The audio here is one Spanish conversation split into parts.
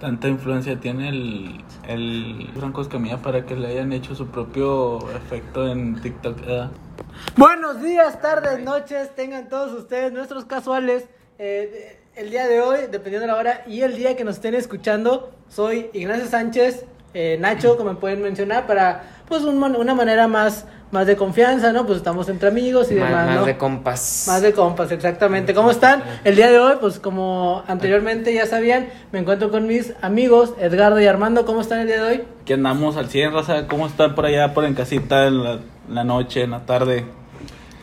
tanta influencia tiene el, el Franco Escamilla para que le hayan hecho su propio efecto en TikTok. Buenos días, tardes, noches, tengan todos ustedes nuestros casuales. Eh, el día de hoy, dependiendo de la hora y el día que nos estén escuchando, soy Ignacio Sánchez, eh, Nacho, como me pueden mencionar, para pues un una manera más, más de confianza, ¿no? Pues estamos entre amigos y Más, demás, más ¿no? de compas. Más de compas, exactamente. ¿Cómo están? El día de hoy, pues como anteriormente ya sabían, me encuentro con mis amigos Edgardo y Armando. ¿Cómo están el día de hoy? Que andamos al 100, raza. ¿Cómo están por allá, por en casita, en la, en la noche, en la tarde?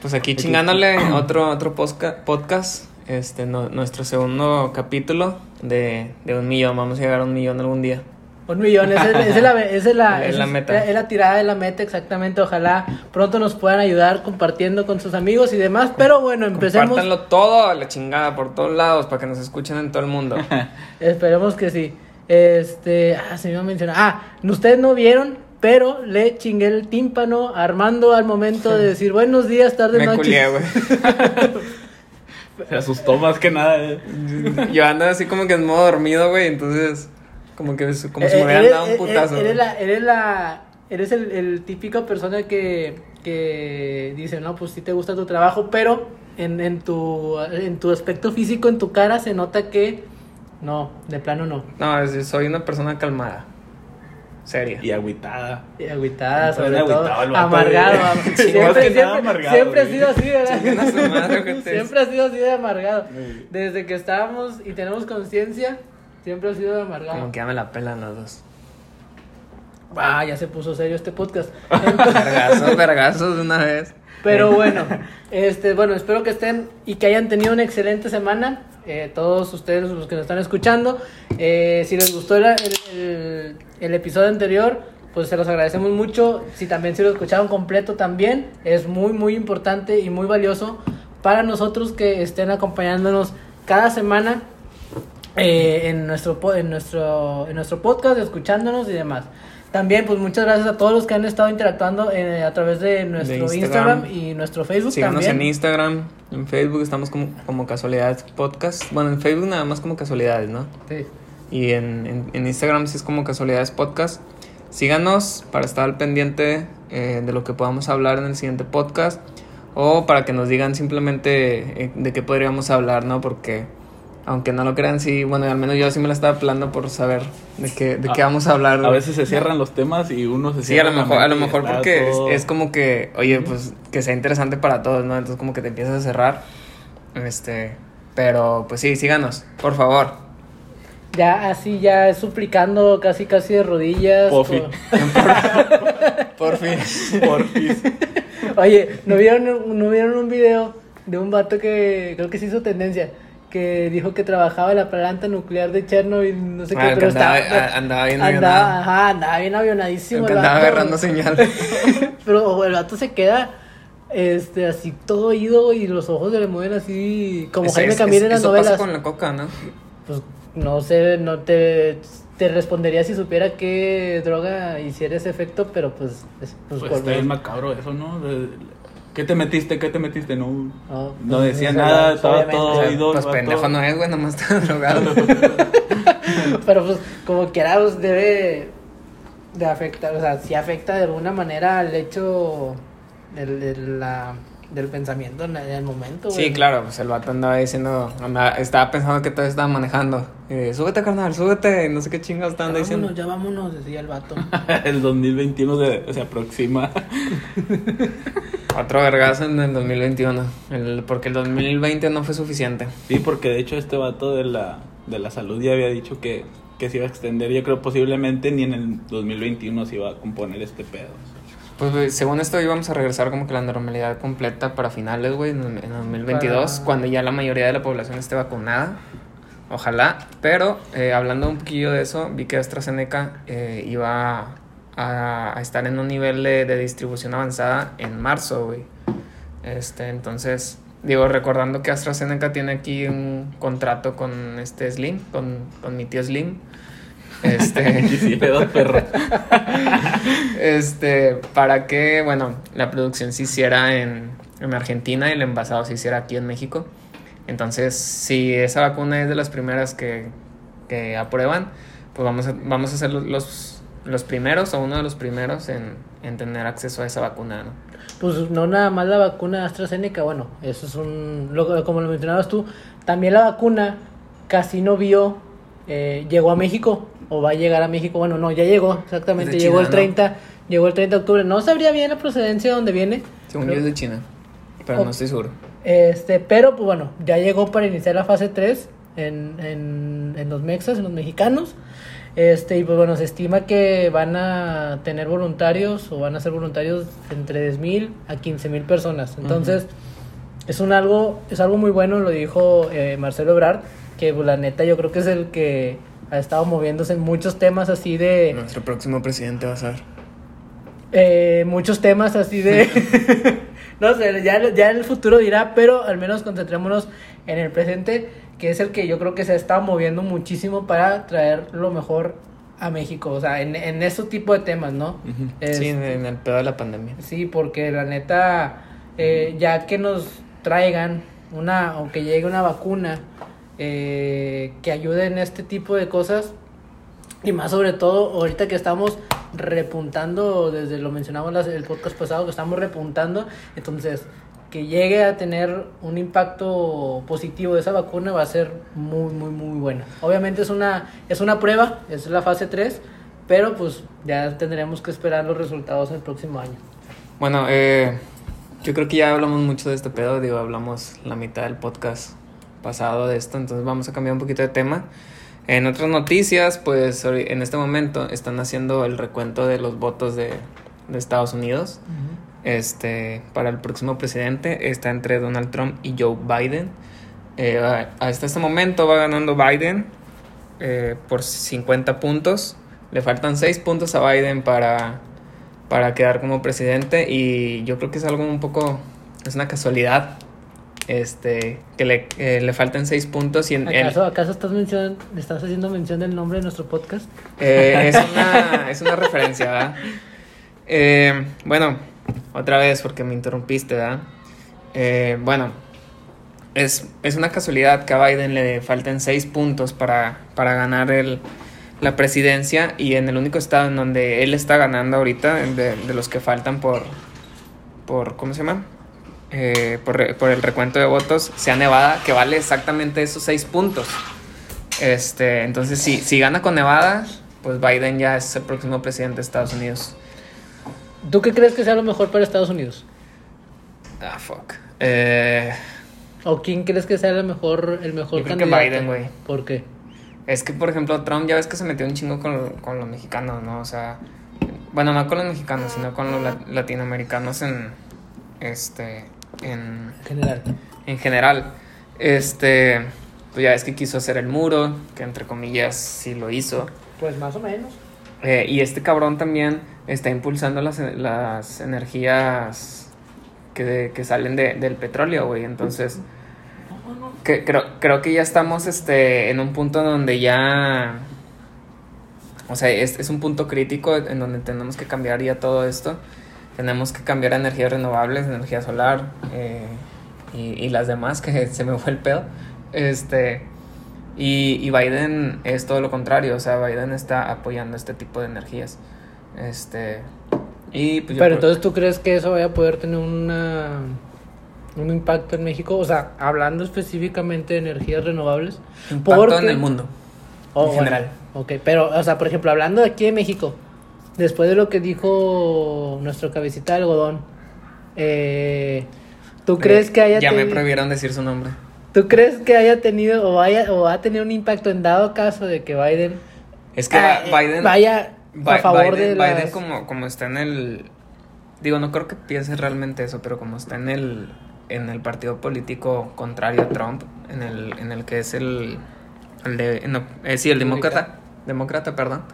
Pues aquí chingándole otro, otro posca- podcast. Este, no- nuestro segundo capítulo de, de un millón. Vamos a llegar a un millón algún día. Un millón, esa es, la, esa es la, Es la es- meta. Es la tirada de la meta, exactamente. Ojalá pronto nos puedan ayudar compartiendo con sus amigos y demás. Pero bueno, empecemos. Compártanlo todo a la chingada por todos lados para que nos escuchen en todo el mundo. Esperemos que sí. Este, ah, se me iba a mencionar. Ah, ustedes no vieron, pero le chingué el tímpano a Armando al momento de decir buenos días, tardes, Me noches. culié, güey. Se asustó más que nada. eh. Yo ando así como que en modo dormido, güey. Entonces, como que es- como si Eh, me hubieran eres- dado un eh, putazo. Eres la, eres la, eres el, el típico persona que, que dice, no, pues sí te gusta tu trabajo, pero en, en tu, en tu aspecto físico, en tu cara, se nota que no, de plano no. No, es- soy una persona calmada. Seria. Y agüitada. Y agüitada, sobre todo. agüitado el vato, Amargado. siempre, siempre, amargado, siempre ha sido así, ¿verdad? Madre, siempre ha sido así de amargado. Desde que estábamos y tenemos conciencia, siempre ha sido amargado. Como que ya me la pelan los dos. Ah, ya se puso serio este podcast. Vergazos, vergazos de una vez. Pero bueno, este, bueno, espero que estén y que hayan tenido una excelente semana. eh, todos ustedes los que nos están escuchando. Eh, si les gustó el, el- el episodio anterior, pues se los agradecemos mucho. Si también se lo escucharon completo también, es muy, muy importante y muy valioso para nosotros que estén acompañándonos cada semana eh, en, nuestro, en, nuestro, en nuestro podcast, escuchándonos y demás. También, pues muchas gracias a todos los que han estado interactuando eh, a través de nuestro Instagram. Instagram. y nuestro Facebook Síganos también. en Instagram, en Facebook estamos como, como Casualidades Podcast. Bueno, en Facebook nada más como Casualidades, ¿no? Sí. Y en, en, en Instagram sí es como Casualidades Podcast. Síganos para estar al pendiente eh, de lo que podamos hablar en el siguiente podcast. O para que nos digan simplemente eh, de qué podríamos hablar, ¿no? Porque aunque no lo crean, sí, bueno, al menos yo sí me la estaba plando por saber de qué, de qué A- vamos a hablar. A veces se cierran los temas y uno se Sí, a cierra. lo mejor, a lo mejor porque es, como que, oye, pues que sea interesante para todos, ¿no? Entonces como que te empiezas a cerrar. Este, pero pues sí, síganos, por favor. Ya así, ya suplicando casi, casi de rodillas. Por- Por fin. Porfis. Oye, ¿no vieron, ¿no vieron un video de un vato que creo que se hizo tendencia? Que dijo que trabajaba en la planta nuclear de Chernobyl, no sé qué, Ah, el pero andaba- estaba, a- andaba bien andaba, avionado. ajá, andaba bien avionadísimo. El andaba vato. agarrando señal. Pero el vato se queda este así todo oído y los ojos se le mueven así como Es- Jaime es- Camil es- en las eso novelas. pasa con la coca, ¿no? Pues no sé, no te, te respondería si supiera qué droga hiciera ese efecto, pero pues, es- pues, Pues por- está bien macabro eso, ¿no? ¿Qué te metiste? ¿Qué te metiste? No, No, no pues, decía nada, pues, estaba obviamente. todo O sea, oído. pues pendejo no es, güey, nomás está drogado. pero pues como quiera pues, debe de afectar, o sea, sí afecta de alguna manera al hecho del, del, la- del pensamiento en el momento. Sí, güey. claro, pues el vato andaba diciendo, andaba- estaba pensando que todavía estaba manejando. De, súbete, carnal, súbete, no sé qué chingados Ya están diciendo. vámonos, ya vámonos, decía el vato. el 2021 se, se aproxima. Otro vergazo en el 2021. El, porque el 2020 no fue suficiente. Sí, porque de hecho este vato de la, de la salud ya había dicho que, que se iba a extender. Yo creo posiblemente ni en el 2021 se iba a componer este pedo. Pues según esto íbamos a regresar como que la normalidad completa para finales, güey, en, en 2022, Para- cuando ya la mayoría de la población esté vacunada. Ojalá. Pero eh, hablando un poquillo de eso, vi que AstraZeneca eh, iba a, a estar en un nivel de, de distribución avanzada en marzo, güey. Este, entonces, digo, recordando que AstraZeneca tiene aquí un contrato con este Slim, con, con mi tío Slim. Este, Y sí, pedo perro. este, para que, bueno, la producción se hiciera en, en Argentina y el envasado se hiciera aquí en México. Entonces, si esa vacuna es de las primeras que, que aprueban, pues vamos a, vamos a ser los, los, los primeros o uno de los primeros en, en tener acceso a esa vacuna, ¿no? Pues no nada más la vacuna AstraZeneca, bueno, eso es un, lo- como lo mencionabas tú, también la vacuna casi no vio, eh, llegó a México o va a llegar a México, bueno, no, ya llegó, exactamente, llegó el ¿no? 30, llegó el 30 de octubre, no sabría bien la procedencia de dónde viene, Según Pero- yo es de China, pero no estoy seguro. este, pero pues bueno, ya llegó para iniciar la fase 3 en, en, en los mexas, en los mexicanos. Este, y pues bueno, se estima que van a tener voluntarios o van a ser voluntarios entre 10.000 a 15.000 personas. Entonces, es un algo, es algo muy bueno, lo dijo eh, Marcelo Ebrard, que pues, la neta yo creo que es el que ha estado moviéndose en muchos temas así de Nuestro próximo presidente va a ser. eh, muchos temas así de... no sé, ya, ya en el futuro dirá, pero al menos concentrémonos en el presente, que es el que yo creo que se ha estado moviendo muchísimo para traer lo mejor a México, o sea, en, en ese tipo de temas, ¿no? Es- Sí, en, en el pedo de la pandemia. Sí, porque la neta, eh, ya que nos traigan una, o que llegue una vacuna eh, que ayude en este tipo de cosas, y más sobre todo ahorita que estamos repuntando, desde lo mencionamos las- el podcast pasado, que estamos repuntando, entonces que llegue a tener un impacto positivo de esa vacuna va a ser muy, muy, muy bueno. Obviamente es una, es una prueba, es la fase 3, pero pues ya tendremos que esperar los resultados el próximo año. Bueno, eh, yo creo que ya hablamos mucho de este pedo, digo, hablamos la mitad del podcast pasado de esto, entonces vamos a cambiar un poquito de tema. En otras noticias, pues en este momento están haciendo el recuento de los votos de, de Estados Unidos. Este, para el próximo presidente está entre Donald Trump y Joe Biden. Eh, hasta este momento va ganando Biden eh, por 50 puntos. Le faltan 6 puntos a Biden para, para quedar como presidente y yo creo que es algo un poco, es una casualidad. Este, que le, eh, le faltan 6 puntos y en, en- ¿Acaso, ¿Acaso estás, mencionando, estás haciendo mención del nombre de nuestro podcast? Eh, es, una, es una referencia, ¿verdad? Bueno, otra vez porque me interrumpiste, ¿verdad? Eh, bueno, es, es una casualidad que a Biden le falten seis puntos para, para ganar el, la presidencia y en el único estado en donde él está ganando ahorita, de, de los que faltan por, por ¿cómo se llama? Eh, por, por el recuento de votos, sea Nevada, que vale exactamente esos seis puntos. Este, entonces, si, si gana con Nevada, pues Biden ya es el próximo presidente de Estados Unidos. ¿Tú qué crees que sea lo mejor para Estados Unidos? Ah, fuck. Eh, ¿O quién crees que sea el mejor, el mejor Yo creo que candidato? Biden, güey. ¿Por qué? es que, por ejemplo, Trump ya ves que se metió un chingo con, con los mexicanos, ¿no? O sea, bueno, no con los mexicanos, sino con los la- latinoamericanos en, este, en, En general. en general. Este, pues ya ves que quiso hacer el muro, que entre comillas sí lo hizo. Pues más o menos. Eh, y este cabrón también está impulsando las, las energías que, que salen de- del petróleo, güey. Entonces, que, creo, creo que ya estamos este, en un punto donde ya... O sea, es, es un punto crítico en donde tenemos que cambiar ya todo esto. Tenemos que cambiar a energías renovables, energía solar eh, y, y las demás, que se me fue el pedo. Este, y, y Biden es todo lo contrario, o sea, Biden está apoyando este tipo de energías. Este, y pues Pero entonces, ¿tú crees que eso vaya a poder tener una, un impacto en México? O sea, hablando específicamente de energías renovables. impacto porque- en el mundo. Oh, en bueno, general. Ok, pero, o sea, por ejemplo, hablando de aquí de México, después de lo que dijo nuestro cabecita de algodón, eh, ¿tú crees Eh, que haya Ya me prohibieron decir su nombre. ¿Tú crees que haya tenido o vaya o va a tener un impacto en dado caso de que Biden Es que ah, Biden... vaya a favor Biden, de las... Biden como, como está en el... Digo, no creo que piense realmente eso, pero como está en el, en el partido político contrario a Trump, en el, en el que es el... el de, no, eh, sí, el demócrata. Demócrata, perdón.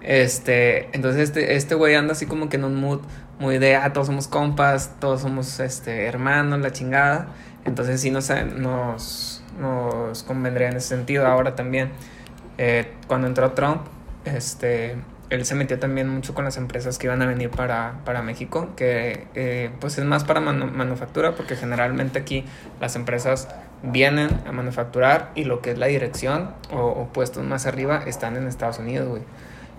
Este, entonces este, este güey anda así como que en un mood muy de, ah, todos somos compas, todos somos este, hermanos, la chingada. Entonces sí nos, nos, nos convendría en ese sentido ahora también. Eh, cuando entró Trump, este, él se metió también mucho con las empresas que iban a venir para, para México, que eh, pues es más para manu- manufactura, porque generalmente aquí las empresas vienen a manufacturar y lo que es la dirección o, o puestos más arriba están en Estados Unidos, güey.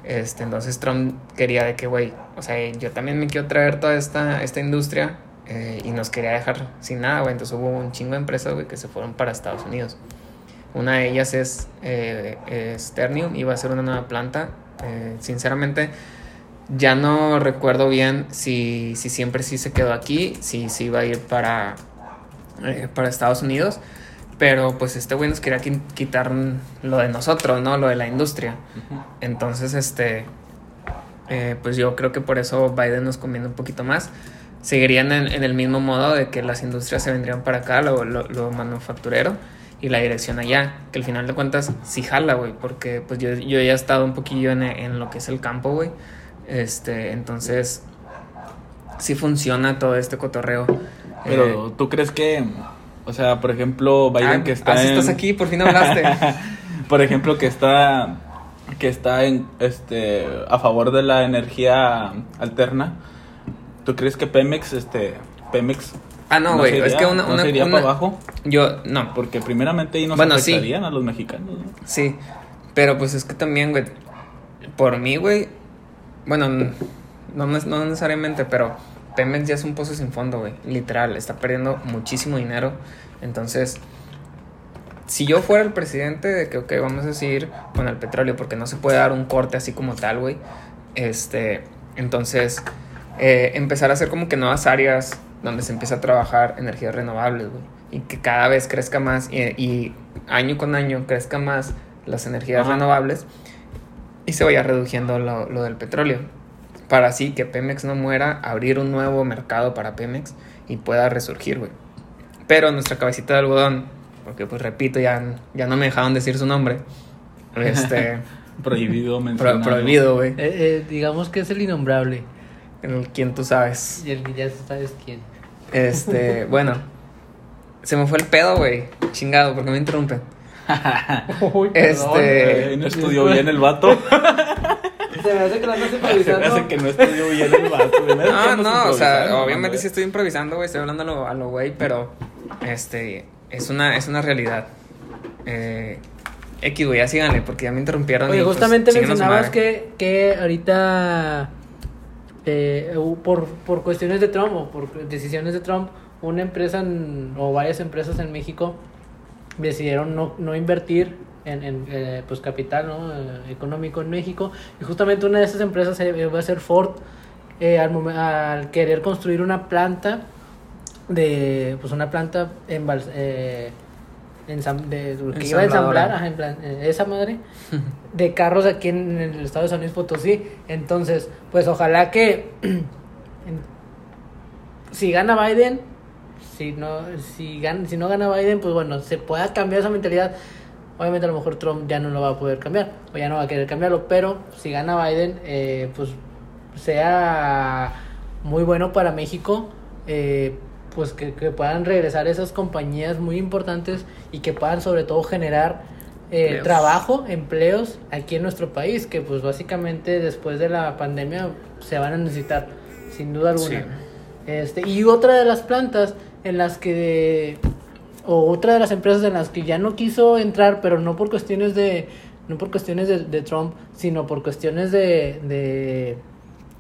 Este, entonces Trump quería de que, güey, o sea, yo también me quiero traer toda esta, esta industria eh, y nos quería dejar sin nada, güey. Entonces hubo un chingo de empresas, güey, que se fueron para Estados Unidos. Una de ellas es, eh, es Ternium, iba a ser una nueva planta. Eh, sinceramente, ya no recuerdo bien si, si siempre sí se quedó aquí, si, si iba a ir para, eh, para Estados Unidos. Pero pues este güey nos quería qui- quitar lo de nosotros, ¿no? Lo de la industria. Entonces, este, eh, pues yo creo que por eso Biden nos conviene un poquito más. Seguirían en, en el mismo modo de que las industrias se vendrían para acá, lo, lo, lo manufacturero, y la dirección allá. Que al final de cuentas sí jala, güey, porque pues yo, yo ya he estado un poquillo en, en lo que es el campo, güey. Este, entonces, sí funciona todo este cotorreo. Pero Eh, tú crees que, o sea, por ejemplo, Biden ah, que está ah, en... estás aquí, por fin hablaste. por ejemplo, que está que está en este a favor de la energía alterna. ¿Tú crees que Pemex este Pemex Ah, no, güey, es iría- que una... no una, se iría una- para abajo? Yo, no, Porque primeramente ahí nos Bueno, sí. afectarían a los mexicanos. ¿no? Sí, pero pues es que también, güey, por mí, güey, bueno, no, no necesariamente, pero Pemex ya es un pozo sin fondo, güey, literal, está perdiendo muchísimo dinero, entonces, si yo fuera el presidente de que, ok, vamos a seguir con el petróleo, porque no se puede dar un corte así como tal, güey, este, entonces, eh, empezar a hacer como que nuevas áreas donde se empieza a trabajar energías renovables, güey. Y que cada vez crezca más y, y año con año crezca más las energías Ajá. renovables y se vaya reduciendo lo, lo del petróleo. Para así que Pemex no muera, abrir un nuevo mercado para Pemex y pueda resurgir, güey. Pero nuestra cabecita de algodón, porque pues repito, ya, ya no me dejaron decir su nombre. Este, Prohibido pro- mencionar. prohibido, güey. Eh, eh, digamos que es el innombrable. El quien tú sabes. Y el que ya sabes quién. Este, bueno. Se me fue el pedo, güey. Chingado, porque me interrumpen. Uy, Este- Eh, no estudió bien el vato. Se me hace que lo andas Se me improvisando. hace que no estudió bien el vato. No, no, o sea, improvisando, obviamente sí estoy improvisando, güey. Estoy hablando a lo, a lo güey, pero este es una, es una realidad. Eh, X, güey, ya síganle, porque ya me interrumpieron. Oye, y, pues, justamente su mencionabas que, que ahorita, eh, por, por cuestiones de Trump o por decisiones de Trump, una empresa o varias empresas en México decidieron no, no invertir en, en, eh, pues capital ¿no? Eh, económico en México. Y justamente una de esas empresas eh, va a ser Ford, al, al querer construir una planta de pues una planta en de, que iba a ensamblar ajá, en plan, eh, esa madre de carros aquí en, el estado de San Luis Potosí. Entonces pues ojalá que si gana Biden si no si gana, si no gana Biden pues bueno se pueda cambiar esa mentalidad. Obviamente a lo mejor Trump ya no lo va a poder cambiar o ya no va a querer cambiarlo pero si gana Biden eh, pues sea muy bueno para México eh, pues que, que puedan regresar esas compañías muy importantes y que puedan sobre todo generar eh, Empleos. trabajo, empleos aquí en nuestro país, que pues básicamente después de la pandemia se van a necesitar, sin duda alguna. Sí. Este, y otra de las plantas en las que o otra de las empresas en las que ya no quiso entrar, pero no por cuestiones de no por cuestiones de, de Trump, sino por cuestiones de, de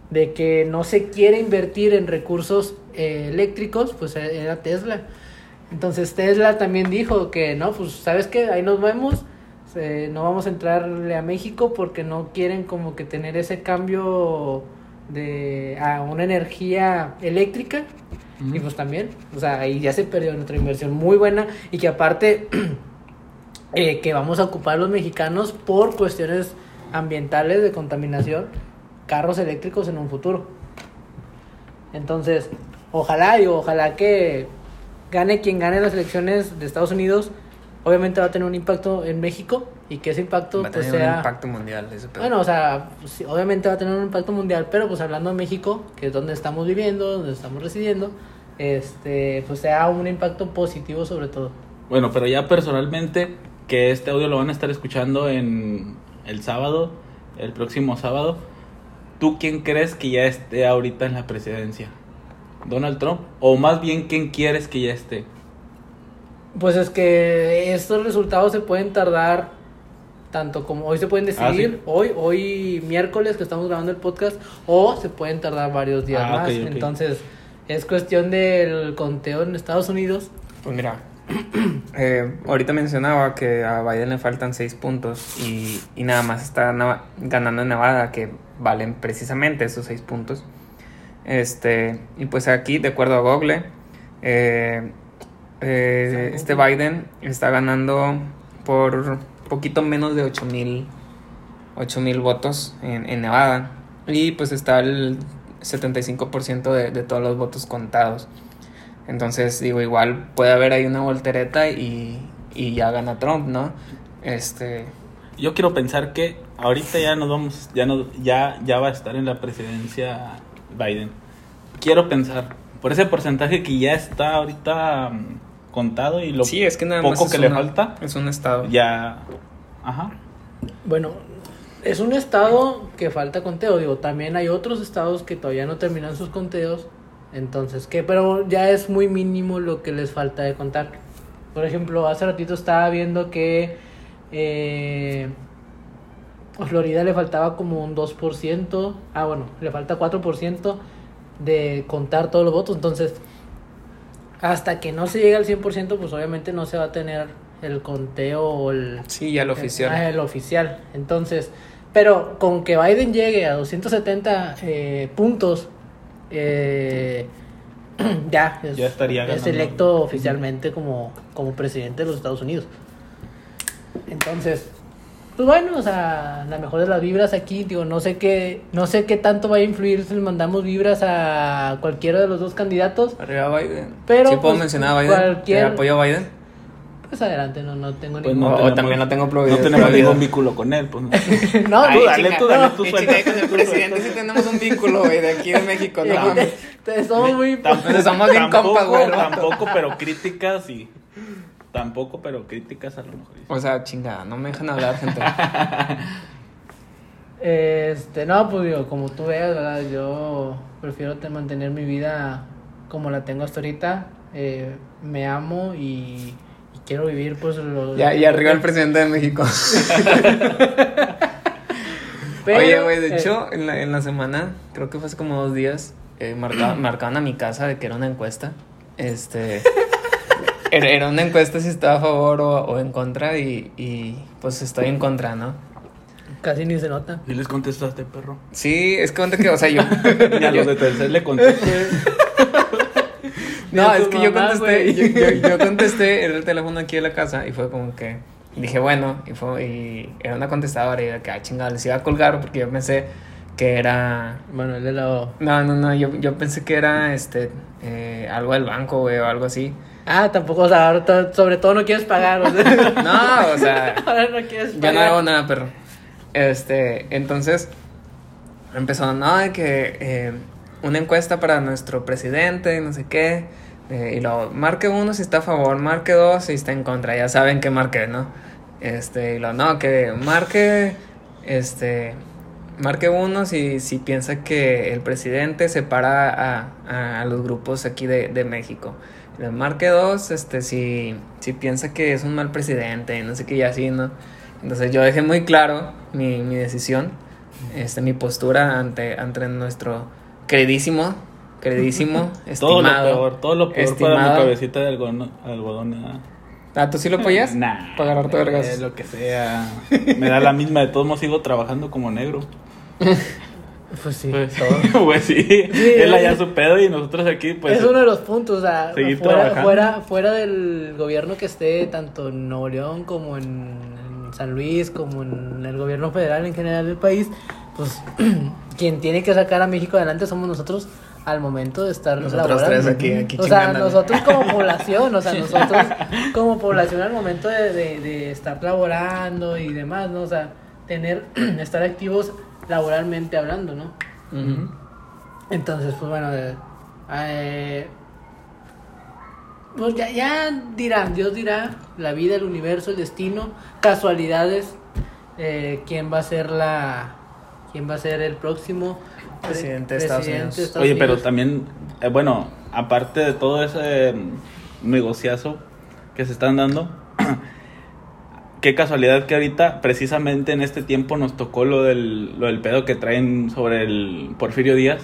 de que no se quiere invertir en recursos eh, eléctricos, pues e- era Tesla. Entonces Tesla también dijo que no, pues sabes que ahí nos vemos, eh, no vamos a entrarle a México porque no quieren como que tener ese cambio de a una energía eléctrica y pues también, o sea, ahí ya se perdió nuestra inversión muy buena y que aparte eh, que vamos a ocupar los mexicanos por cuestiones ambientales de contaminación, carros eléctricos en un futuro. Entonces, ojalá, digo, ojalá que gane quien gane las elecciones de Estados Unidos, obviamente va a tener un impacto en México y que ese impacto Va a pues tener sea un impacto mundial ese pedo. bueno, o sea, pues, obviamente va a tener un impacto mundial, pero pues hablando de México, que es donde estamos viviendo, donde estamos residiendo, este, pues sea un impacto positivo sobre todo. Bueno, pero ya personalmente, que este audio lo van a estar escuchando en el sábado, el próximo sábado. ¿Tú quién crees que ya esté ahorita en la presidencia? ¿Donald Trump? O más bien, ¿quién quieres que ya esté? Pues es que estos resultados se pueden tardar tanto como hoy se pueden Ah, decidir, sí. hoy, hoy miércoles que estamos grabando el podcast, o se pueden tardar varios días Ah, más. Entonces, es cuestión del conteo en Estados Unidos. Pues mira, eh, ahorita mencionaba que a Biden le faltan seis puntos y, y nada más está na- ganando en Nevada, que valen precisamente esos seis puntos. Este, y pues aquí, de acuerdo a Google, eh, eh, este Biden está ganando por poquito menos de 8 mil mil votos en, en Nevada. Y pues está el 75% de, de todos los votos contados. Entonces, digo, igual puede haber ahí una voltereta y, y ya gana Trump, ¿no? Este, Yo quiero pensar que ahorita ya nos vamos, ya no, ya, ya va a estar en la presidencia Biden. Quiero pensar, por ese porcentaje que ya está ahorita mm, contado y lo sí, es que nada más poco es que le falta, Es un estado. ya, ajá. Bueno, es un estado que falta conteo, digo, también hay otros estados que todavía no terminan sus conteos, entonces, ¿qué? Pero ya es muy mínimo lo que les falta de contar. Por ejemplo, hace ratito estaba viendo que eh, a Florida le faltaba como un 2%, ah, bueno, le falta 4% de contar todos los votos, entonces, hasta que no se llegue al 100%, pues obviamente no se va a tener el conteo o el... Sí, ya lo oficial. Ah, el oficial. Entonces, pero con que Biden llegue a 270 eh, puntos, eh, ya, es, Ya estaría es electo oficialmente como, como presidente de los Estados Unidos. Entonces, pues bueno, o sea, la mejor de las vibras aquí, digo, no sé qué, no sé qué tanto va a influir si le mandamos vibras a cualquiera de los dos candidatos. Arriba Biden. Pero, ¿Sí puedo pues, mencionar a Biden? cualquier- ¿Eh, ¿Apoyo a Biden? Pues adelante, no, no tengo Pues ningún... O- o tenemos- también no tengo No prohibido- tenemos prohibido. ningún vínculo con él, pues. no, Ay, tú dale, tú, dale, tú Y suelta. con el presidente sí tenemos un vínculo, güey, de aquí de México, no mames. somos muy... Pero somos bien tampoco, compas, güey, ¿no? Tampoco, pero críticas y... Tampoco, pero críticas a lo mejor. O sea, chingada, no me dejan hablar, gente. Este, no, pues digo, como tú veas, ¿verdad? Yo prefiero te- mantener mi vida como la tengo hasta ahorita. Eh, me amo y quiero vivir, pues, lo... Ya, y arriba el presidente de México. Pero, Oye, güey, de eh, hecho, en la, en la semana, creo que fue hace como dos días, eh, marca- marcaban a mi casa de que era una encuesta. Este. Era, era una encuesta si estaba a favor o, o en contra, y, y pues estoy en contra, ¿no? Casi ni se nota. ¿Y les contestaste, perro? Sí, es que, o sea, yo. Y a los de tercer le contesté. No, es tu que yo contesté, yo, yo- yo contesté, era el teléfono aquí de la casa y fue como que dije, bueno, y fue y era una contestadora y de que, ah, chingada, les iba a colgar porque yo pensé que era... Bueno, el de la... No, no, no, yo, yo pensé que era, este, eh, algo del banco, güey, o algo así. Ah, tampoco, o sea, ahora sobre todo no quieres pagar, o sea... No, o sea, ahora no quieres pagar. no hago nada, perro. Este, entonces, empezó, no, de que eh, una encuesta para nuestro presidente, no sé qué. Eh, y luego, marque uno si está a favor, marque dos si está en contra. Ya saben que marque, ¿no? Este, y luego, no, que marque, este, marque uno si, si piensa que el presidente separa a, a, los grupos aquí de, de México. Marque dos, este, si, si piensa que es un mal presidente, no sé qué, y así, ¿no? Entonces yo dejé muy claro mi, mi decisión, este, mi postura ante, ante nuestro queridísimo, queridísimo, Todo lo estimado. peor, todo lo peor para estimado. mi cabecita de algodón. algodón ¿eh? Ah, ¿tú sí lo apoyas? Nah. Para agarrarte vergas. eh, lo que sea. Me da la misma, de todos modos sigo trabajando como negro. Pues sí, Pues, todo. pues sí, él allá su pedo y nosotros aquí, pues. es uno de los puntos, o sea, seguir fuera, trabajando. fuera, fuera del gobierno que esté tanto en Nuevo León como en, en San Luis, como en el gobierno federal en general del país, pues quien tiene que sacar a México adelante somos nosotros al momento de estar Nosotros laborando. tres aquí- aquí o sea, nosotros como población, o sea, nosotros como población al momento de, de, de estar laborando y demás, ¿no? O sea, tener, estar activos laboralmente hablando, ¿no? Entonces, pues bueno, eh, eh, pues ya, ya dirán, Dios dirá, la vida, el universo, el destino, casualidades, eh, quién va a ser la, quién va a ser el próximo Presidente de Estados Unidos. Estados Oye, pero también, eh, bueno, aparte de todo ese mm, negociazo, que se están dando. Qué casualidad que ahorita, precisamente en este tiempo, nos tocó lo del, lo del pedo que traen sobre el Porfirio Díaz,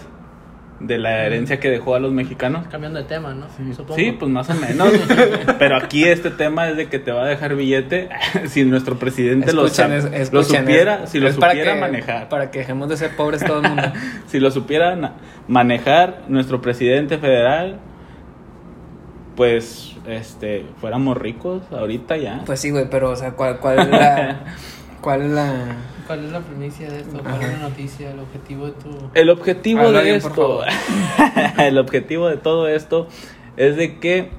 de la herencia que dejó a los mexicanos. Cambiando de tema, ¿no? Supongo. Sí, pues más o menos. Pero aquí este tema es de que te va a dejar billete si nuestro presidente lo, Escuchen, sab- es- lo supiera, es- si lo para supiera que- manejar. Para que dejemos de ser pobres todo el mundo. Si lo supiera manejar nuestro presidente federal, pues este fuéramos ricos ahorita ya. Pues sí, güey, pero, o sea, ¿cuál, cuál es la. ¿Cuál es la. ¿Cuál es la primicia de esto? ¿Cuál es la noticia? ¿El objetivo de tu...? El objetivo Habla de bien, esto, el objetivo de todo esto es de que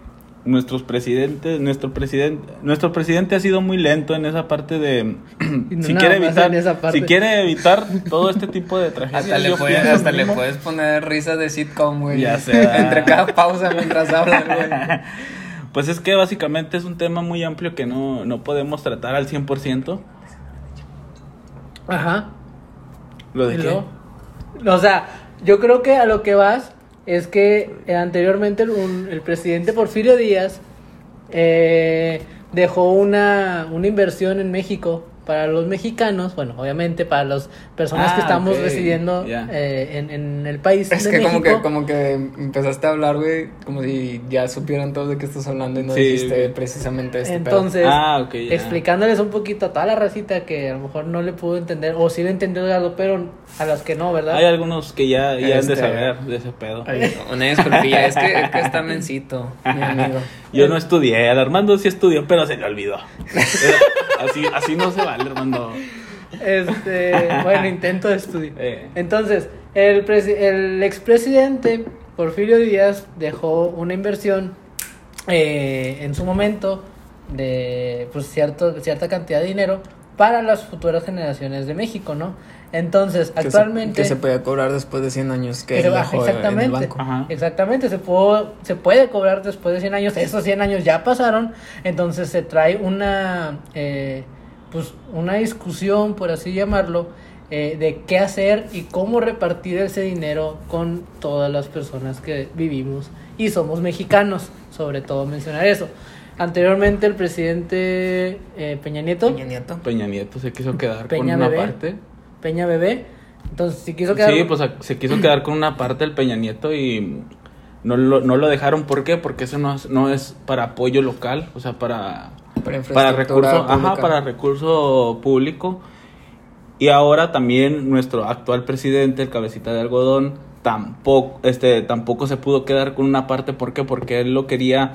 nuestros presidentes, nuestro presidente, nuestro presidente ha sido muy lento en esa parte de no si quiere evitar, en esa parte. si quiere evitar todo este tipo de tragedias. Hasta, le pienso hasta le puedes poner risas de sitcom, güey. Ya sé, ah. Entre cada pausa mientras hablan, güey. Pues es que básicamente es un tema muy amplio que no, no podemos tratar al 100%. Ajá. ¿Lo de ¿Y qué? O sea, yo creo que a lo que vas es que eh, anteriormente el, un- el presidente Porfirio Díaz eh, dejó una, una inversión en México para los mexicanos, bueno, obviamente para las personas Ah, que estamos ok, residiendo eh, en, en el país Es de que México. como que como que empezaste a hablar, güey, como si ya supieran todos de qué estás hablando y no Sí, dijiste güey. precisamente este Entonces, Ah, explicándoles un poquito a toda la racita que a lo mejor no le pudo entender, o sí le entendió algo, pero a las que no, ¿verdad? Hay algunos que ya, ya han de Este- saber de ese pedo. Ay, Una disculpilla, es que, es que está mencito, mi amigo. Yo no estudié, el Armando sí estudió, pero se le olvidó. así, así no se vale, Armando. Este, bueno, intento de estudio. Eh. Entonces, el, el expresidente Porfirio Díaz dejó una inversión eh, en su momento de pues cierto, cierta cantidad de dinero para las futuras generaciones de México, ¿no? Entonces, Que se- actualmente... que se podía cobrar después de 100 años que Pero, él ah, dejó en el exactamente, banco. Ajá. exactamente, se, pudo- se puede cobrar después de 100 años, esos 100 años ya pasaron, entonces se trae una, eh, pues, una discusión, por así llamarlo, eh, de qué hacer y cómo repartir ese dinero con todas las personas que vivimos y somos mexicanos, sobre todo mencionar eso. Anteriormente el presidente eh, Peña Nieto, Peña Nieto. Peña Nieto se quiso quedar Peña con una Bebé. parte. Peña Bebé, entonces si quiso quedar... Sí, pues se quiso quedar con una parte del Peña Nieto y no lo, no lo dejaron. ¿Por qué? Porque eso no es, no es para apoyo local, o sea, para, Para recurso, ajá, para recurso público. Y ahora también nuestro actual presidente, el cabecita de algodón, tampoco, este, tampoco se pudo quedar con una parte. ¿Por qué? Porque él lo quería,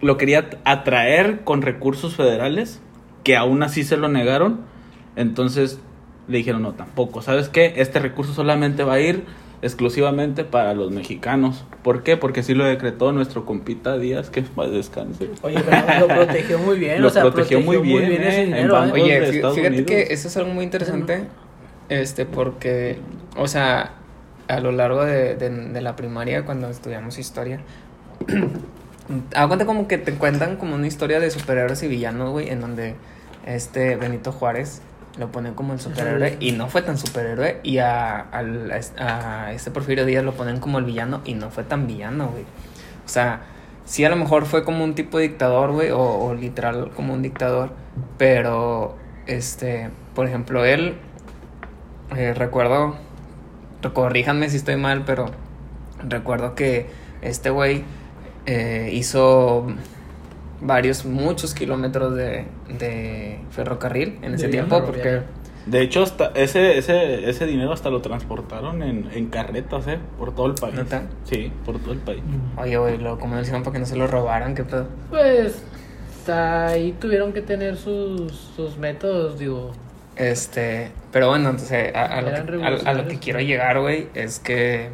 lo quería atraer con recursos federales, que aún así se lo negaron. Entonces le dijeron, no, tampoco. ¿Sabes qué? Este recurso solamente va a ir exclusivamente para los mexicanos. ¿Por qué? Porque así lo decretó nuestro compita Díaz, que más descanse. Oye, pero lo protegió muy bien, Lo o sea, protegió muy bien, ese eh, en dinero, ¿eh? Oye, fí- Estados fíjate Unidos. que eso es algo muy interesante, este, porque, o sea, a lo largo de, de- de la primaria, cuando estudiamos historia, aguanta como que te cuentan como una historia de superhéroes y villanos, güey, en donde este Benito Juárez lo ponen como el superhéroe y no fue tan superhéroe, y a, al- a este Porfirio Díaz lo ponen como el villano y no fue tan villano, güey. O sea, sí a lo mejor fue como un tipo de dictador, güey, o, o literal como un dictador, pero, este, por ejemplo, él, eh, recuerdo, corríjanme si estoy mal, pero recuerdo que este güey eh, hizo varios, muchos kilómetros de, de ferrocarril en ese De tiempo, porque... De hecho, hasta ese, ese, ese dinero hasta lo transportaron en, en carretas, ¿eh? Por todo el país. ¿Neta? Sí, por todo el país. Oye, güey, lo, como lo hicieron para que no se lo robaran, qué pedo. Pues ahí tuvieron que tener sus, sus métodos, digo. Este, pero bueno, entonces a, a lo, que, a- a lo que quiero llegar, güey, es que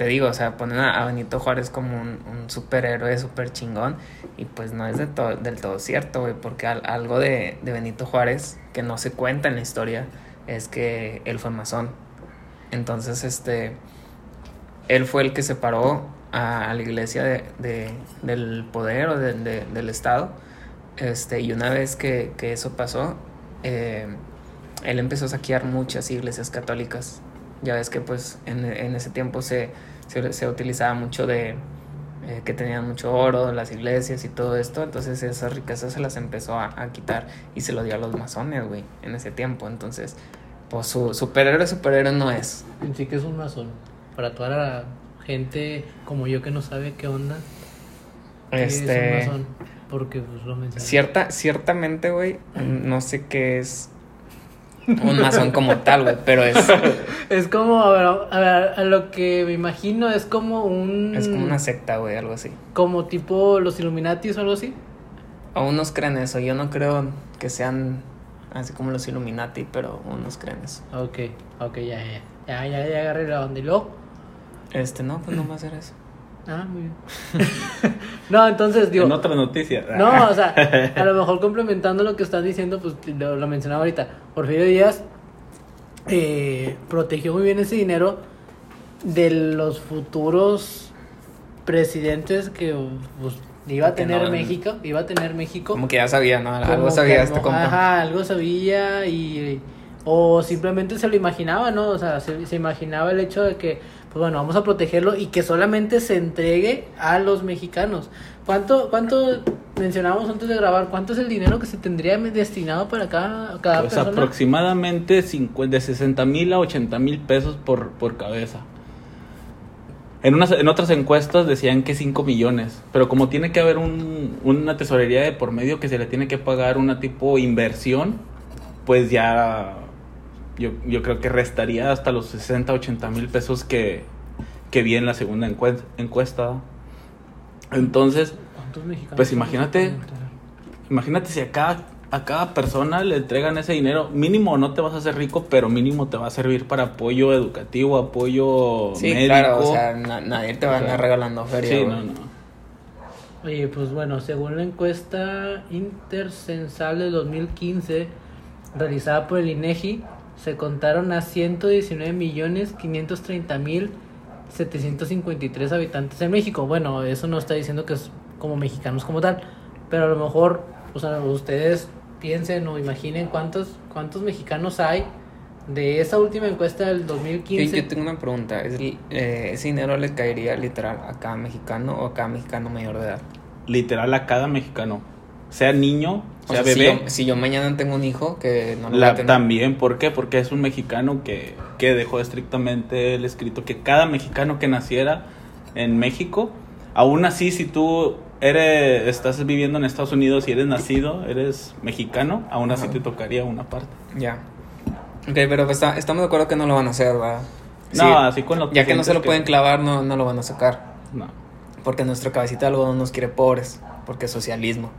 te digo, o sea, ponen a, Benito Juárez como un, un superhéroe súper chingón y pues no es de to- del todo cierto, güey, porque al- algo de, de Benito Juárez que no se cuenta en la historia es que él fue masón. Entonces, este, él fue el que separó a, la iglesia de, de- del poder o de- de- del Estado. Este, y una vez que, que eso pasó, eh, él empezó a saquear muchas iglesias católicas. Ya ves que pues en, en ese tiempo se, se, se utilizaba mucho de, eh, que tenían mucho oro, las iglesias y todo esto, entonces esas riquezas se las empezó a, a quitar y se lo dio a los masones, güey, en ese tiempo. Entonces, pues su superhéroe, superhéroe no es. Sí que es un masón. Para toda la gente como yo que no sabe qué onda. ¿qué Este, es un masón? Porque pues lo mencioné. cierta, ciertamente, güey, no sé qué es un masón como tal, güey, pero es, Es como, a ver, a ver, a lo que me imagino es como un... es como una secta, güey, algo así. Como tipo los Illuminatis o algo así. O unos creen eso, yo no creo que sean así como los Illuminati, pero unos creen eso. Ok, ok, ya, ya. Ya, ya, ya agarré la onda. ¿Y luego? Este, no, pues no va a ser eso. Ah, muy bien. no, entonces, digo... En otra noticia. No, o sea, a lo mejor complementando lo que están diciendo, pues lo, lo mencionaba ahorita. Porfirio Díaz eh, protegió muy bien ese dinero de los futuros presidentes que pues, iba a tener no- México, iba a tener México. Como que ya sabía, ¿no? Algo sabía este compa. Ajá, algo sabía y... O simplemente se lo imaginaba, ¿no? O sea, se, se imaginaba el hecho de que, pues bueno, vamos a protegerlo y que solamente se entregue a los mexicanos. ¿Cuánto, cuánto mencionábamos antes de grabar? ¿Cuánto es el dinero que se tendría destinado para cada, cada Pues persona? aproximadamente 50, de 60 mil a 80 mil pesos por, por cabeza. En, unas, en otras encuestas decían que 5 millones, pero como tiene que haber un- una tesorería de por medio que se le tiene que pagar una tipo inversión, pues ya yo, yo creo que restaría hasta los 60, 80 mil pesos que, que vi en la segunda encue- encuesta. Entonces, ¿Cuántos mexicanos? Pues imagínate. Imagínate si a cada, a cada persona le entregan ese dinero, mínimo no te vas a hacer rico, pero mínimo te va a servir para apoyo educativo, apoyo Sí, médico. claro, o sea, na- nadie te va a O sea, andar regalando feria. sí, no, no. Oye, pues bueno, según la encuesta intercensal de 2015 realizada por el INEGI, se contaron a 119 millones 530 mil 753 habitantes en México. Bueno, eso no está diciendo que es como mexicanos como tal, pero a lo mejor, o sea, ustedes piensen o imaginen cuántos cuántos mexicanos hay de esa última encuesta del Yo, 2015. yo tengo una pregunta, ¿es, eh, ¿ese dinero le caería literal a cada mexicano o a cada mexicano mayor de edad? Literal a cada mexicano, sea niño, O sea sea, si yo, si yo mañana tengo un hijo que no lo la- a tener. también, ¿por qué? Porque es un mexicano que, que dejó estrictamente el escrito que cada mexicano que naciera en México, aún así si tú eres, estás viviendo en Estados Unidos y eres nacido, eres mexicano, aún así Ajá. te tocaría una parte. Ya. Ok, pero pues, está- estamos de acuerdo que no lo van a hacer, ¿verdad? No, Sí, así con lo Ya que no se lo que- pueden clavar, no, no lo van a sacar. No. Porque nuestra cabecita de algodón nos quiere pobres. Porque es socialismo.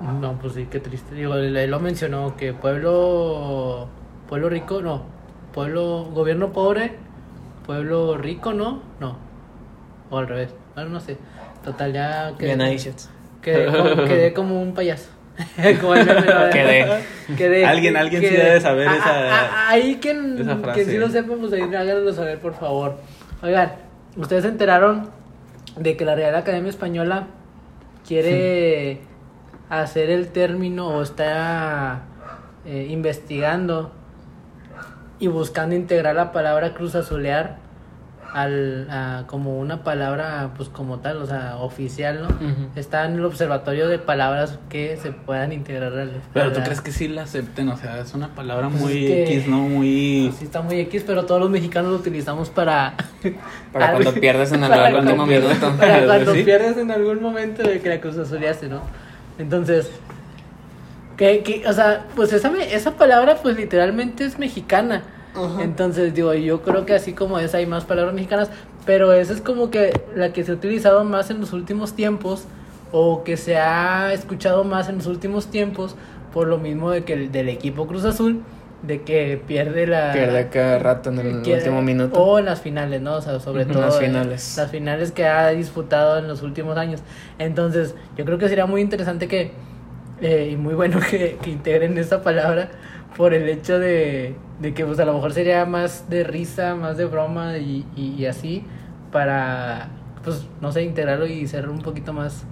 No, pues sí, qué triste. Digo, él, lo mencionó que pueblo pueblo rico, no. Pueblo gobierno pobre, pueblo rico, ¿no? No. O al revés. Bueno, no sé. Total ya quedé, quedé, como, quedé como un payaso. como el meme, ¿no? Quedé. Quedé. Alguien- alguien sí quedé. debe saber Ah, esa- ah, ah, ahí quien, esa frase. quien sí lo sepa, pues ahí háganlo saber, por favor. Oigan, ¿ustedes se enteraron de que la Real Academia Española quiere hacer el término o está eh, investigando y buscando integrar la palabra cruz azulear al, a- como una palabra pues como tal, o sea, oficial, ¿no? Ujú. Está en el observatorio de palabras que se puedan integrar al... Pero tú crees que sí la acepten, o sea, es una palabra Pues muy es que- X, ¿no? Muy... Sí está muy X, pero todos los mexicanos lo utilizamos para... Para cuando pierdes en Para último cuando- minuto. Para cuando Sí. pierdes en algún momento de que la cruz azuleaste, ¿no? Entonces, que, que, o sea, pues esa, esa palabra pues literalmente es mexicana. Entonces, digo, yo creo que así como esa hay más palabras mexicanas, pero esa es como que la que se ha utilizado más en los últimos tiempos o que se ha escuchado más en los últimos tiempos por lo mismo de que el, del equipo Cruz Azul de que pierde la Pierde cada rato en el que- último minuto. O en las finales, ¿no? O sea, sobre todo. las finales. las finales que ha disputado en los últimos años. Entonces, yo creo que sería muy interesante que. eh, y muy bueno que, que integren esta palabra por el hecho de, de que, pues, a lo mejor sería más de risa, más de broma y, y, y así, para, pues, no sé, integrarlo y ser un poquito más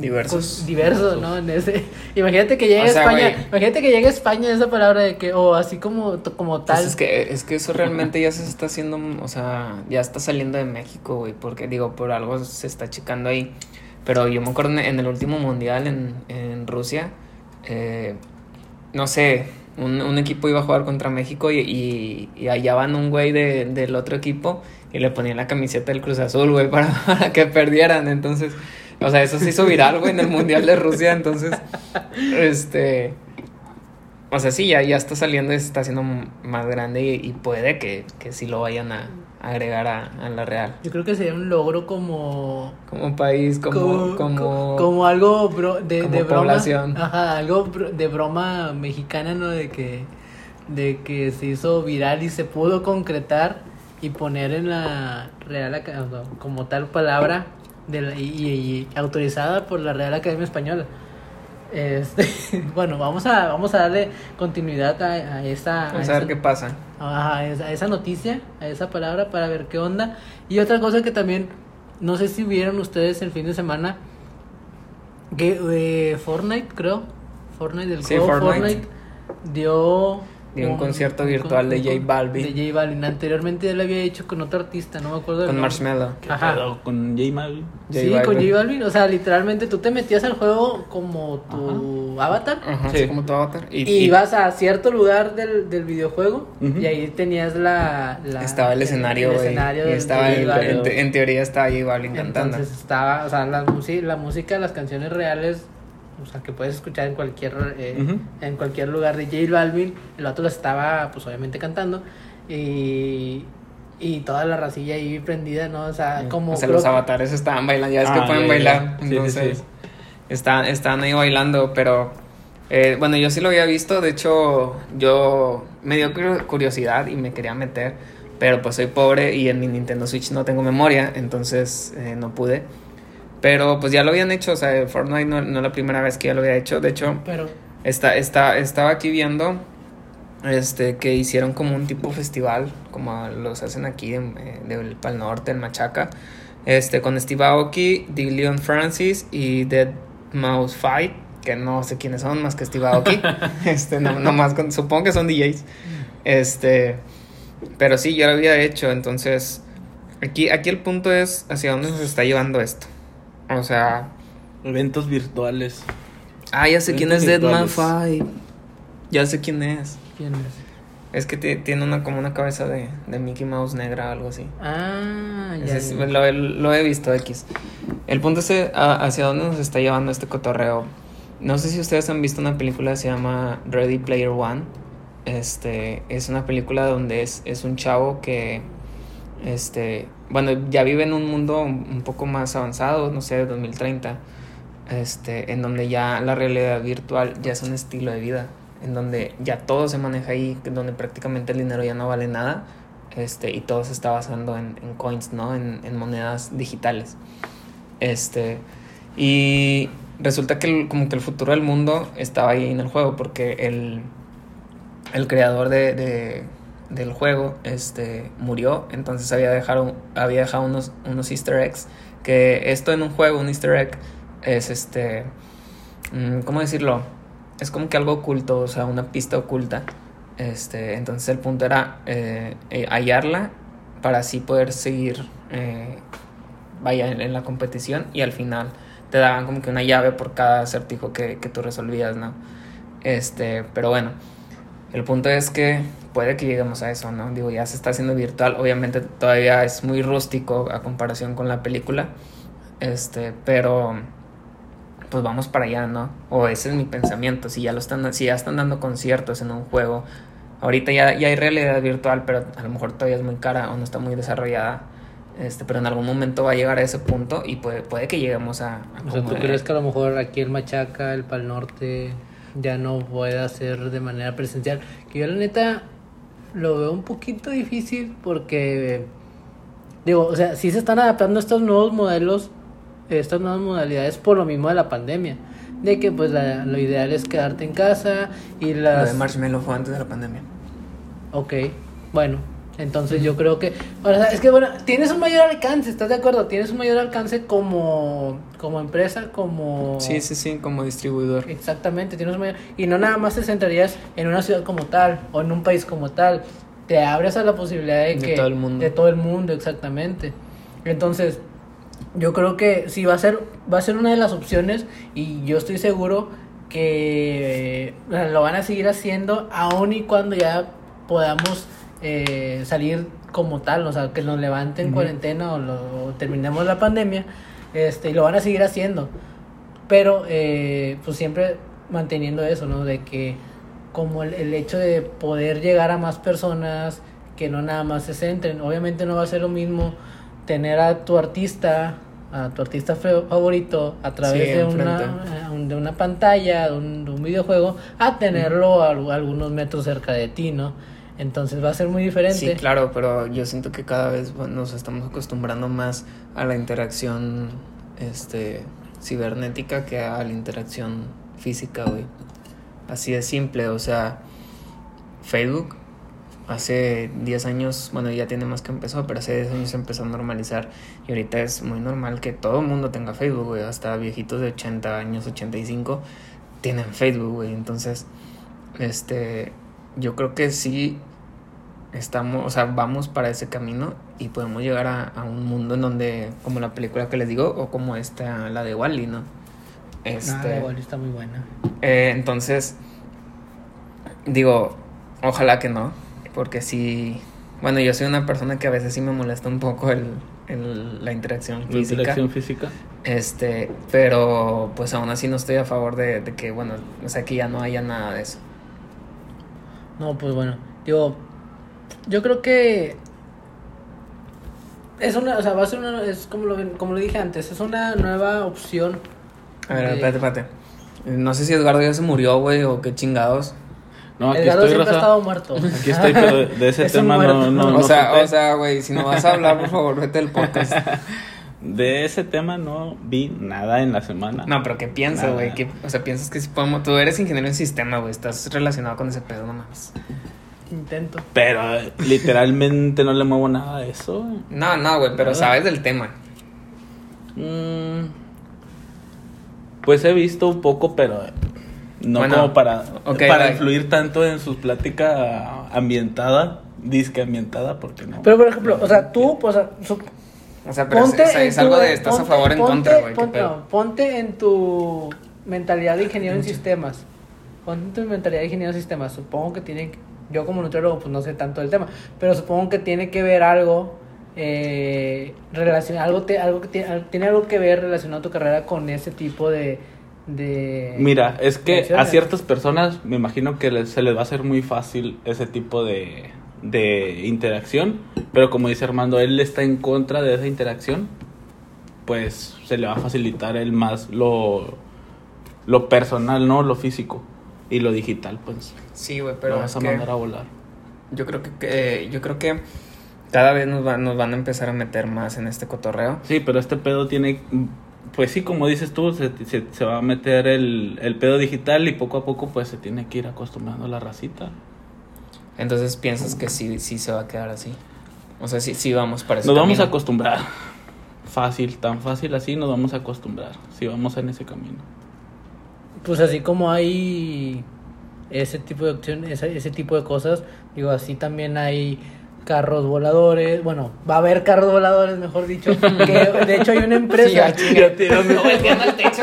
Diversos. con- diverso, ¿no? En ese, imagínate que llegue O sea, a España, güey. imagínate que llegue a España esa palabra de que, o así como, como tal. Pues es que, es que eso realmente ya se está haciendo, o sea, ya está saliendo de México, güey, porque digo, por algo se está checando ahí. Pero yo me acuerdo en, en el último mundial en, en Rusia, eh, no sé, un, un equipo iba a jugar contra México y, y, y allá van un güey de, del otro equipo y le ponían la camiseta del Cruz Azul, güey, para, para que perdieran. Entonces, o sea, eso se hizo viral, güey, en el mundial de Rusia. Entonces, este. O sea, sí, ya, ya está saliendo y se está haciendo más grande y, y puede que, que sí lo vayan a agregar a, a la Real. Yo creo que sería un logro como Como país, como... como, como algo bro- de, como de broma. población. Ajá, algo de broma mexicana, ¿no? De que, de que se hizo viral y se pudo concretar y poner en la Real como tal palabra de la- y, autorizada por la Real Academia Española. Este, bueno, vamos a, vamos a darle continuidad a, a esa... Vamos a a ver esa- qué pasa. A esa, a esa noticia, a esa palabra para ver qué onda. Y otra cosa que también, no sé si vieron ustedes el fin de semana, que eh, Fortnite, creo, Fortnite, el Sí, juego Fortnite. Fortnite, dio... Dio un concierto virtual de J Balvin. De J Balvin. Anteriormente ya lo había hecho con otro artista, no me acuerdo Con. Marshmello. ¿Qué Ajá. Con J Balvin. J Sí, con. J Balvin. O sea, literalmente tú te metías al juego como tu avatar. Ajá, Sí. así como tu avatar. Y, Y y ibas a cierto lugar del, del videojuego y ahí tenías la, la- estaba el escenario, el güey. escenario y de- estaba de en, J Balvin. en, te- en teoría estaba J Balvin cantando. Entonces estaba, o sea, la, musi- la música, las canciones reales, o sea, que puedes escuchar en cualquier, eh, en cualquier lugar de J Balvin, el otro las estaba, pues obviamente cantando y, y toda la racilla ahí prendida, ¿no? O sea, como o sea, los avatares estaban bailando, ya es que Ah, pueden bailar. Sí, sí, entonces, sí. Están, estaban ahí bailando, pero eh, bueno, yo sí lo había visto. De hecho, yo me dio cur- curiosidad y me quería meter, pero pues soy pobre y en mi Nintendo Switch no tengo memoria, entonces eh, no pude. Pero pues ya lo habían hecho, o sea, Fortnite no, no es la primera vez que ya lo había hecho. De hecho, Pero, Está, está, estaba aquí viendo este, que hicieron como un tipo festival, como los hacen aquí en, eh, del Pal Norte, en Machaca, este, con Steve Aoki, Dillion Francis y Dead Mouse Fight, que no sé quiénes son más que Steve Aoki, este, no, nomás con- supongo que son DJs, este, pero sí, yo lo había hecho, entonces, aquí, aquí el punto es hacia dónde se está llevando esto, o sea... Eventos virtuales. Ah, ya sé quién es Deadman virtuales. Five. Ya sé quién es. ¿quién es? Es que ti- tiene una como una cabeza de, de Mickey Mouse negra o algo así. Ah, ya. Ya. lo, he- lo he visto X. El punto es eh, hacia dónde nos está llevando este cotorreo. No sé si ustedes han visto una película que se llama Ready Player One. Este es una película donde es, es un chavo que este bueno ya vive en un mundo un poco más avanzado, no sé, de 2030 este, en donde ya la realidad virtual ya es un estilo de vida, en donde ya todo se maneja ahí, donde prácticamente el dinero ya no vale nada, este, y todo se está basando en, en coins, ¿no? En, en monedas digitales. Este, y resulta que el- como que el futuro del mundo estaba ahí en el juego, porque el, el creador de- del juego este, murió, entonces había dejado, había dejado unos, unos easter eggs, que esto en un juego, un easter egg, es este, mm, ¿cómo decirlo? Es como que algo oculto, o sea, una pista oculta. Este, entonces el punto era eh, eh, hallarla para así poder seguir, eh, vaya, en, en la competición y al final te daban como que una llave por cada acertijo que, que tú resolvías, ¿no? Este, pero bueno, el punto es que puede que lleguemos a eso, ¿no? Digo, ya se está haciendo virtual, obviamente todavía es muy rústico a comparación con la película, este, pero pues vamos para allá, ¿no? O ese es mi pensamiento, si ya lo están, si ya están dando conciertos en un juego, ahorita ya, ya hay realidad virtual, pero a lo mejor todavía es muy cara o no está muy desarrollada, este, pero en algún momento va a llegar a ese punto y puede, puede que lleguemos a... a O sea, ¿tú crees que a lo mejor aquí el Machaca, el Pal Norte, ya no pueda ser de manera presencial? Que yo la neta lo veo un poquito difícil porque, digo, o sea, sí se están adaptando estos nuevos modelos, estas nuevas modalidades por lo mismo de la pandemia. De que pues la- lo ideal es quedarte en casa y Lo las... de Marshmallow fue antes de la pandemia. Ok, bueno, entonces yo creo que, o sea, es que bueno, tienes un mayor alcance, ¿estás de acuerdo? Tienes un mayor alcance como, como empresa, como... Sí, sí, sí, como distribuidor. Exactamente, tienes mayor- y no nada más te centrarías en una ciudad como tal o en un país como tal, te abres a la posibilidad de De que todo el mundo. de todo el mundo, exactamente. Entonces, yo creo que sí va a ser va a ser una de las opciones y yo estoy seguro que eh, lo van a seguir haciendo aun y cuando ya podamos eh, salir como tal, o sea, que nos levanten Ujú. cuarentena o, lo- o terminemos la pandemia, este, y lo van a seguir haciendo pero eh, pues siempre manteniendo eso, ¿no? De que como el, el hecho de poder llegar a más personas que no nada más se centren, obviamente no va a ser lo mismo tener a tu artista, a tu artista favorito a través Sí, de, una, eh, de una pantalla, de un, de un videojuego, a tenerlo a, a algunos metros cerca de ti, ¿no? Entonces va a ser muy diferente. Sí, claro, pero yo siento que cada vez bueno, nos estamos acostumbrando más a la interacción este cibernética que a la interacción física, güey. Así de simple, o sea, Facebook hace 10 años, bueno, ya tiene más que empezó, pero hace 10 años empezó a normalizar y ahorita es muy normal que todo el mundo tenga Facebook, güey, hasta viejitos de 80 años, 85 tienen Facebook, güey. Entonces, este yo creo que sí estamos, o sea, vamos para ese camino y podemos llegar a, a un mundo en donde, como la película que les digo, o como esta, la de Wally, ¿no? Este, Ah, igual está muy buena. eh, entonces, digo, ojalá que no, porque sí, bueno, yo soy una persona que a veces sí me molesta un poco el, el- la interacción La física. interacción física. Este, pero pues aún así no estoy a favor de, de que, bueno, o sea, que ya no haya nada de eso. No, pues bueno, digo, yo creo que es una, o sea, va a ser una, es como lo, como lo dije antes, es una nueva opción. A ver, de- espérate, espérate. No sé si Edgardo ya se murió, güey, o qué chingados. No, aquí Edgardo estoy, siempre ha estado muerto. Aquí estoy, pero de- ese Es tema no, no, o no sea, o sea, güey, si no vas a hablar, por favor, vete del podcast. De ese tema no vi nada en la semana. No, pero ¿qué piensas, güey? ¿Qué- O sea, piensas que si podemos... Tú eres ingeniero en sistema, güey, estás relacionado con ese pedo nomás. Intento. Pero literalmente no le muevo nada a eso. No, no, güey, pero Nada. sabes del tema. Mm, pues he visto un poco, pero no Bueno, como para, para influir tanto en su plática ambientada, disque ambientada, porque no. Pero por ejemplo, o sea, tú, pues, o sea, su- O sea, pero ponte es, algo tu- de estás a favor o en ponte- contra, güey. Ponte, no, ponte en tu mentalidad de ingeniero en sistemas. Ponte en tu mentalidad de ingeniero en sistemas. Supongo que tiene, yo como nutriólogo, pues no sé tanto del tema, pero supongo que tiene que ver algo eh, relacion- algo, te- algo que tiene, tiene algo que ver relacionado a tu carrera con ese tipo de, de Mira, es que a ciertas personas me imagino que les- se les va a hacer muy fácil ese tipo de, de interacción, pero como dice Armando, él está en contra de esa interacción, pues se le va a facilitar el más lo, lo personal, ¿no? Lo físico y lo digital, pues Sí, güey, lo pero vas es a que mandar a volar. yo creo que, que- yo creo que cada vez nos, va- nos van a empezar a meter más en este cotorreo. Sí, pero este pedo tiene, pues sí, como dices tú, se, se, se va a meter el, el pedo digital y poco a poco pues se tiene que ir acostumbrando la racita. Entonces piensas que sí, sí se va a quedar así. O sea, sí, sí vamos para ese Nos vamos a acostumbrar. Fácil, tan fácil así nos vamos a acostumbrar. Si vamos en ese camino. Pues así como hay ese tipo de opción, ese, ese tipo de cosas, digo, así también hay carros voladores, bueno, va a haber carros voladores, mejor dicho, que de hecho hay una empresa, Sí, ya, tírame. No, volteando al techo.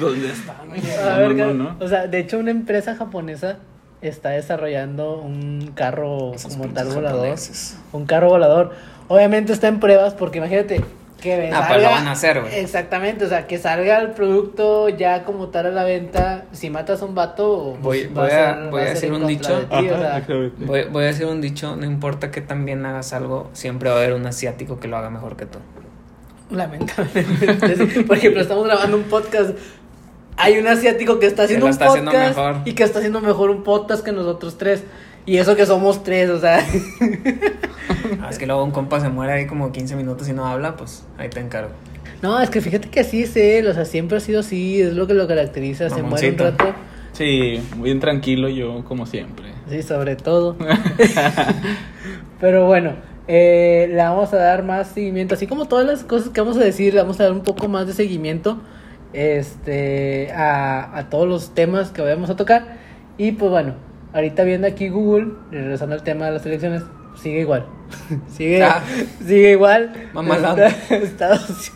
¿Dónde están? A No, ver, no, no, o sea, de hecho una empresa japonesa está desarrollando un carro Esos como tal volador, japoneses. un carro volador, obviamente está en pruebas porque imagínate que Ah, pues lo van a hacer, güey. Exactamente, o sea, que salga el producto ya como tal a la venta, si matas a un vato, Voy- pues, voy va a- ser- voy a decir un dicho. de ti, o sea. Voy, voy a decir un dicho, no importa que también hagas algo, siempre va a haber un asiático que lo haga mejor que tú. Lamentablemente. Por ejemplo, estamos grabando un podcast. Hay un asiático que está haciendo lo un está haciendo podcast mejor. y que está haciendo mejor un podcast que nosotros tres. Y eso que somos tres, o sea. Ah, es que luego un compa se muere ahí como 15 minutos y no habla, pues ahí te encargo. No, es que fíjate que así es él, o sea, siempre ha sido así, es lo que lo caracteriza. Se muere un rato. Sí, bien tranquilo yo, como siempre. Sí, sobre todo. Pero bueno, eh, le vamos a dar más seguimiento, así como todas las cosas que vamos a decir, le vamos a dar un poco más de seguimiento este, a, a todos los temas que vayamos a tocar. Y pues bueno, ahorita viendo aquí Google, regresando al tema de las elecciones, sigue igual. sigue, Ah. sigue igual. Mamalón. Está, está dos-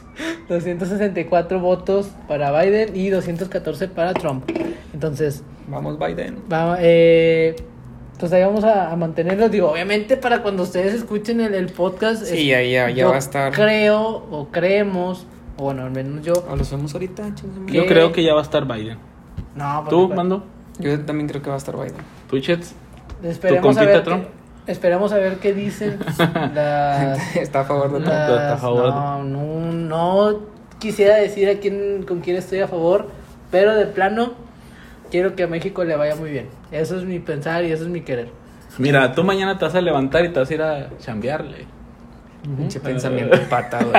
264 votos para Biden y 214 para Trump. Entonces, Vamos, Biden. Va, eh, pues ahí vamos a, a mantenerlo. Digo, obviamente para cuando ustedes escuchen el, el podcast. Sí, ya- ya- ya va a estar. Creo o creemos, o bueno, al menos yo. O los vemos ahorita, madre. Yo creo que ya va a estar Biden. No, ¿Tú, porque- Mando? Yo también creo que va a estar Biden. ¿Tú, Chets? Esperemos compita ver. Trump? Qué, esperemos a ver qué dicen las. Está a favor de Trump. Está a favor. no, no, no quisiera decir a quién, con quién estoy a favor, pero de plano quiero que a México le vaya muy bien. Eso es mi pensar y eso es mi querer. Mira, tú mañana te vas a levantar y te vas a ir a chambearle. Pinche pensamiento pata, güey.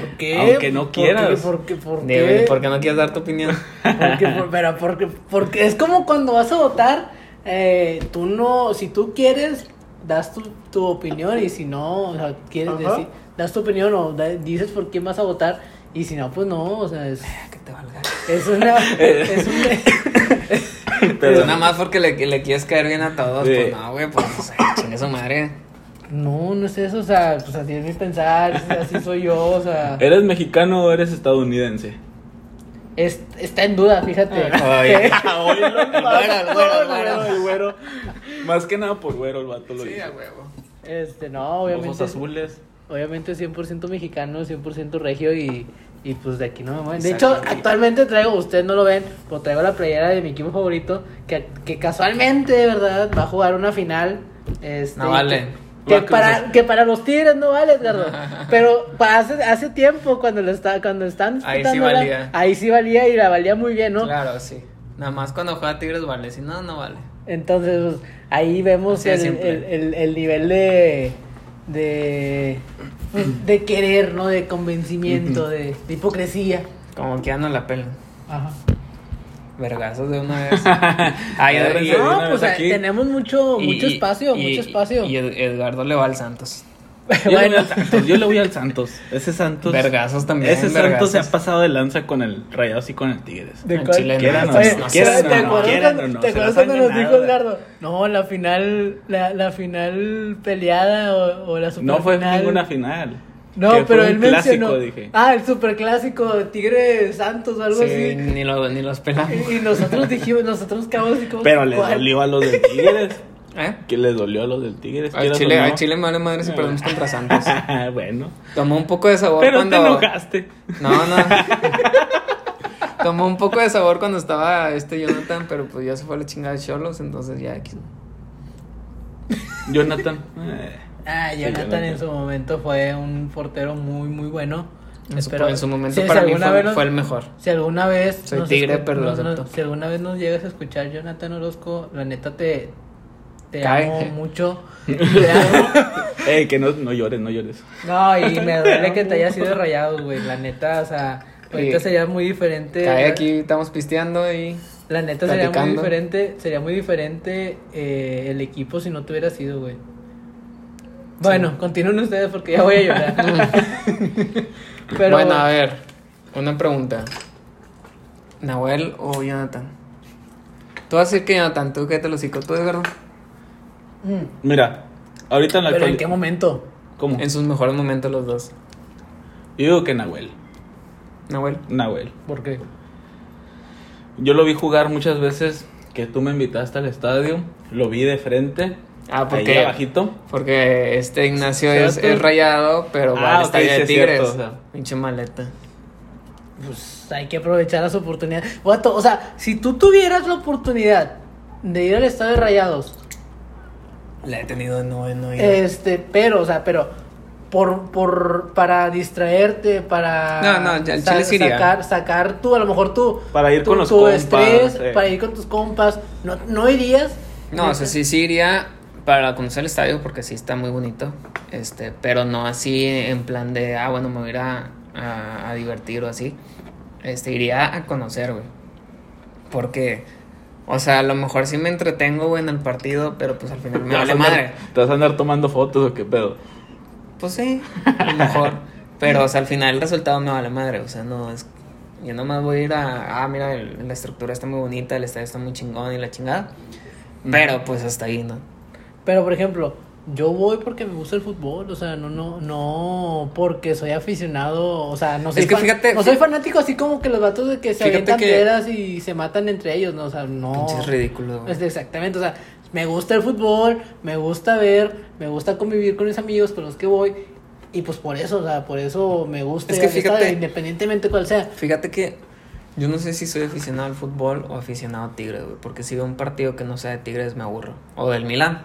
¿Por qué? Aunque no ¿Por quieras. qué? ¿Por qué? ¿Por qué? ¿Por qué no quieres dar tu opinión? Porque, por- pero porque, porque es como cuando vas a votar, eh, tú no, si tú quieres, das tu, tu opinión y si no, o sea, quieres Ajá. decir, das tu opinión o da- dices por quién vas a votar y si no, pues no, o sea, es, que te valga. es una, es un, Pero nada más porque le, le quieres caer bien a todos. Sí. Pues no, güey, pues o sea, chingue su madre. no, no es eso, o sea, pues así es mi pensar, así soy yo, o sea, ¿Eres mexicano o eres estadounidense? Es- está en duda, fíjate. Güero, güero, güero. güero. Más que nada por güero el vato lo Sí, dice. a huevo. Este, no, obviamente. Ojos azules. Obviamente 100% mexicano, 100% regio y, y pues de aquí no me mueven. De hecho, actualmente traigo, ustedes no lo ven, pero traigo la playera de mi equipo favorito que, que casualmente, de verdad, va a jugar una final. Este, No vale. Que, que para, que para los Tigres no vale, Edgardo. Pero para hace, hace tiempo, cuando lo está, cuando están Ahí sí valía. ahí sí valía y la valía muy bien, ¿no? Claro, sí. Nada más cuando juega Tigres vale, si no, no vale. Entonces, pues, ahí vemos el, el, el, el nivel de, de, pues, de querer, ¿no? De convencimiento, de, de hipocresía. Como que ya no la pelan. Ajá. Vergazos de una vez. Ay, y- No, pues vez aquí. tenemos mucho, mucho y- espacio, y- mucho espacio. Y, Ed- Edgardo le va al Santos. Yo, le voy bueno, al Santos, yo le voy al Santos. Ese Santos. Vergazos también. Ese Santos se ha pasado de lanza con el Rayados y con el Tigres. ¿de cuál? Chile no, Quieran Oye, no, no quieran ¿te no, acuerdas no, han cuando nos dijo. Edgardo? No, la final, la, la final peleada o, o la super No fue ninguna final. No, Que fue pero un él clásico, mencionó. dije. Ah, el superclásico Tigre Santos o algo Sí, así. ni, lo- ni los pelamos. Y, y nosotros dijimos, nosotros quedamos como. Pero le ¿cuál? dolió a los del Tigres. ¿Eh? ¿Qué les dolió a los del Tigres? Al ¿Quieras Chile, al Chile me vale madre si perdemos contra Santos. bueno. Tomó un poco de sabor Pero cuando. te enojaste. No, no. Tomó un poco de sabor cuando estaba este Jonathan, pero pues ya se fue a la chingada de Cholos, entonces ya. Jonathan. Ah, Jonathan en su momento fue un portero muy, muy bueno. En su, Espero- en su momento si- para si mí fue, nos- fue el mejor. Si alguna vez. Soy nos tigre, pero lo nos-. Si alguna vez nos llegas a escuchar, Jonathan Orozco, la neta te. Te Cae. amo mucho. Te amo. eh, que no, no llores, no llores. No, y me duele que te hayas sido rayados, güey. La neta, o sea, ahorita Sí. sería muy diferente. Cae aquí, estamos pisteando y. La neta sería muy platicando. diferente, sería muy diferente eh, el equipo si no te hubiera sido, güey. Bueno, continúen ustedes porque ya voy a llorar. Pero Bueno, a ver, una pregunta. ¿Nahuel o Jonathan? Tú vas a decir que Jonathan, tú qué te lo cico, tú Edgardo. Mm, Mira, ahorita en la pero en qué momento? ¿Cómo? En sus mejores momentos los dos. Yo digo que Nahuel. Nahuel. Nahuel. ¿Por qué? Yo lo vi jugar muchas veces que tú me invitaste al estadio. Lo vi de frente. Ah, Ahí porque, abajito. porque este Ignacio ¿Será es, tú? es rayado, pero va Ah, al estadio sí de es Tigres. cierto, o sea. Pinche maleta. Pues hay que aprovechar las oportunidades. Guato, o sea, si tú tuvieras la oportunidad de ir al estadio de Rayados, La he tenido no, no ir. este, pero, o sea, pero por, por, para distraerte, para No, no, ya, al iría. sacar, sacar tú, a lo mejor tú, Para ir tu, con los tu compas, estrés, eh. para ir con tus compas, no, no irías. No, o sea, sí, sí iría para conocer el estadio porque sí está muy bonito. Este, pero no así en plan de, ah, bueno, me voy a ir a, a- a divertir o así. Este, iría a conocer, güey. Porque, o sea, a lo mejor sí me entretengo, güey, en el partido, pero pues al final me ¿Te vas vale andar- madre. ¿Te vas a andar tomando fotos o qué pedo? Pues sí, a lo mejor. Pero, o sea, al final el resultado me vale madre. O sea, no es. Yo nomás voy a ir a. Ah, mira, el- la estructura está muy bonita, el estadio está muy chingón y la chingada. Pero, pues hasta ahí, ¿no? Pero, por ejemplo, yo voy porque me gusta el fútbol, o sea, no, no, no porque soy aficionado, o sea, no soy, Es que fan- fíjate- no soy fanático así como que los vatos de que se avientan que- piedras y se matan entre ellos, no, o sea, no. Pinches ridículo. Es exactamente, o sea, me gusta el fútbol, me gusta ver, me gusta convivir con mis amigos con los que voy. Y pues por eso, o sea, por eso me gusta Es que fíjate- independientemente cuál sea. Fíjate que yo no sé si soy aficionado al fútbol o aficionado a Tigres, güey. Porque si veo un partido que no sea de Tigres me aburro. O del Milán,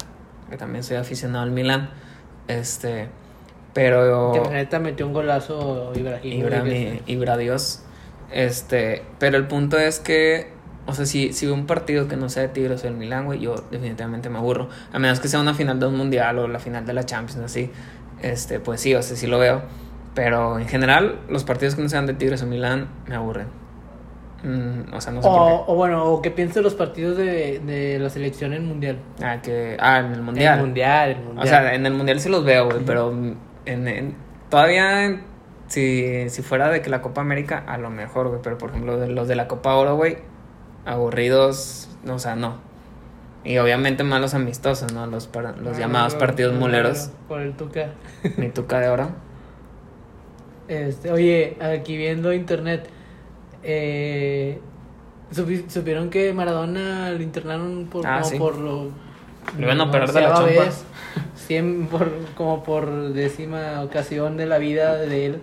que también soy aficionado al Milán. Este, pero... Que neta metió un golazo Ibrahim. Ibra, mi- Ibra Dios. Este, pero el punto es que, o sea, si, si veo un partido que no sea de Tigres o del Milán, güey, yo definitivamente me aburro. A menos que sea una final de un mundial o la final de la Champions, así. Este, pues sí, o sea, sí lo veo. Pero en general, los partidos que no sean de Tigres o Milán me aburren. Mm, o sea, no sé por O, o bueno, o que piense los partidos de, de la selección en mundial. qué. Ah, que, ah, en el mundial. El mundial, el mundial. O sea, en el mundial sí los veo, güey, pero en, en- todavía en- si, si fuera de que la Copa América, a lo mejor, güey, pero por ejemplo, de los de la Copa Oro, güey, aburridos, no, o sea, no. Y obviamente malos amistosos, ¿no? Los, para- los Ah, llamados no, partidos no, muleros, Por el Tuca. mi tuca de oro. Este, oye, aquí viendo internet, eh, supi- supieron que Maradona lo internaron por, Ah, como sí. por lo. Lo iban a operar de la chompa. vez, cien por, como por décima ocasión de la vida de él.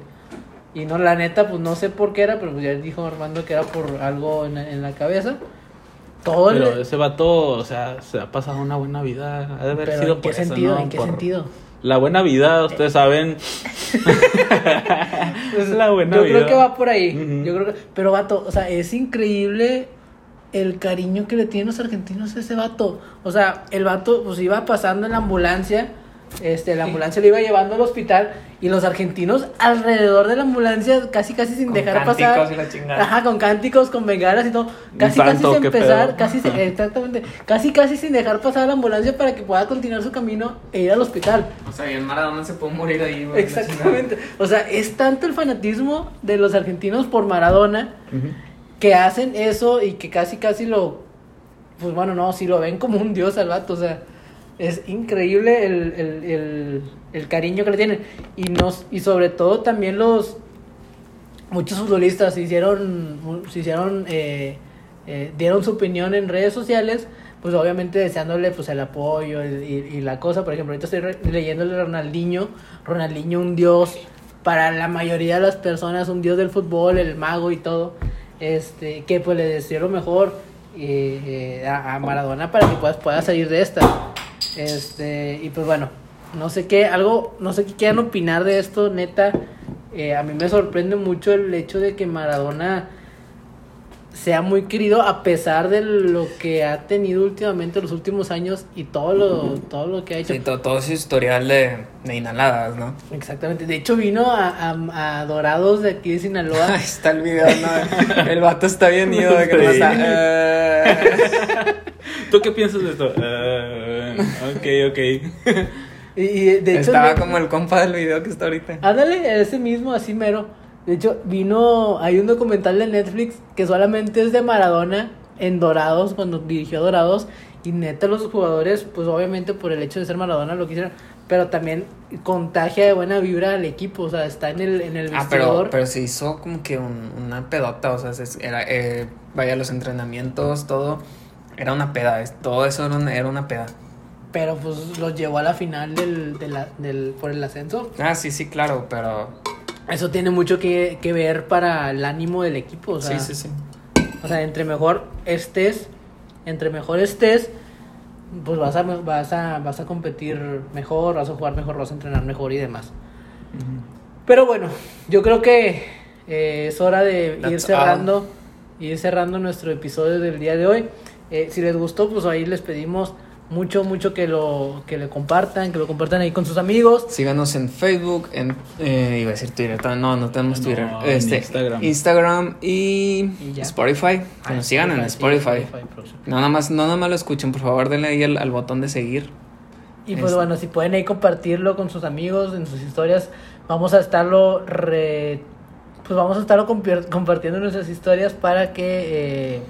Y no, la neta, pues no sé por qué era, pero pues ya dijo Armando que era por algo en, la- en la cabeza. Todo el- Pero ese vato, o sea, se ha pasado una buena vida. Ha de haber pero sido ¿en qué por eso, sentido? ¿no? ¿En qué Por sentido? La buena vida, ustedes saben. es la buena Yo vida. creo que va por ahí. Yo creo que, pero vato, o sea, es increíble el cariño que le tienen los argentinos a ese vato. O sea, el vato pues iba pasando en la ambulancia, este, la ambulancia lo iba llevando al hospital y los argentinos alrededor de la ambulancia casi casi sin Con dejar cánticos pasar. y la chingada. Ajá, con cánticos, con bengalas y todo. Casi santo, casi sin empezar, pedo. casi exactamente, casi casi sin dejar pasar a la ambulancia para que pueda continuar su camino e ir al hospital. O sea, y en Maradona se puede morir ahí, güey. Exactamente. O sea, es tanto el fanatismo de los argentinos por Maradona que hacen eso y que casi, casi lo. Pues bueno, no, si lo ven como un dios al vato. O sea, es increíble el, el, el, el cariño que le tienen. Y, nos, y sobre todo también los. Muchos futbolistas se hicieron. Se hicieron. eh, eh, dieron su opinión en redes sociales. Pues obviamente deseándole pues el apoyo y, y- la cosa. Por ejemplo, ahorita estoy leyéndole a Ronaldinho. Ronaldinho, un dios para la mayoría de las personas, un dios del fútbol, el mago y todo. Este, que pues le deseo lo mejor eh, a, a Maradona para que pueda, pueda salir de esta. Este, y pues bueno, no sé qué, algo, no sé qué quieran opinar de esto, neta. Eh, a mí me sorprende mucho el hecho de que Maradona sea muy querido a pesar de lo que ha tenido últimamente los últimos años y todo lo, todo lo que ha hecho. Sí, todo, todo su historial de, de inhaladas, ¿no? Exactamente. De hecho, vino a, a, a Dorados de aquí de Sinaloa. Ahí está el video, ¿no? El vato está bien ido de que no Sí. está. eh. ¿Tú qué piensas de esto? Eh, ok, ok. y, y de hecho, Estaba no- como el compa del video que está ahorita. Ándale, ese mismo, así mero. De hecho, vino. Hay un documental de Netflix que solamente es de Maradona en Dorados, cuando dirigió Dorados. Y neta, los jugadores, pues obviamente por el hecho de ser Maradona lo quisieron. Pero también contagia de buena vibra al equipo. O sea, está en el, en el Ah, pero, vestidor. pero se hizo como que un- una pedota, o sea, se- era, eh, vaya, los entrenamientos, todo, era una peda, es- todo eso era una, era una peda. Pero pues los llevó a la final del, de la- del, por el ascenso. Ah, sí, sí, claro, pero... Eso tiene mucho que, que ver para el ánimo del equipo. O sea, sí, sí, sí. O sea, entre mejor estés, entre mejor estés, pues vas a, vas a, vas a competir mejor, vas a jugar mejor, vas a entrenar mejor y demás. Pero bueno, yo creo que eh, es hora de ir cerrando, ir cerrando nuestro episodio del día de hoy. Eh, si les gustó, pues ahí les pedimos mucho, mucho que lo, que le compartan, que lo compartan ahí con sus amigos. Síganos en Facebook, en... Eh, iba a decir Twitter, no, no tenemos No, Twitter. Este, Instagram. Instagram y. Spotify. Que nos sigan en Spotify. No nada más, no nada más lo escuchen, por favor, denle ahí al, al botón de seguir. Y pues Es- bueno, si pueden ahí compartirlo con sus amigos, en sus historias, vamos a estarlo re- pues vamos a estarlo compartiendo en nuestras historias para que eh,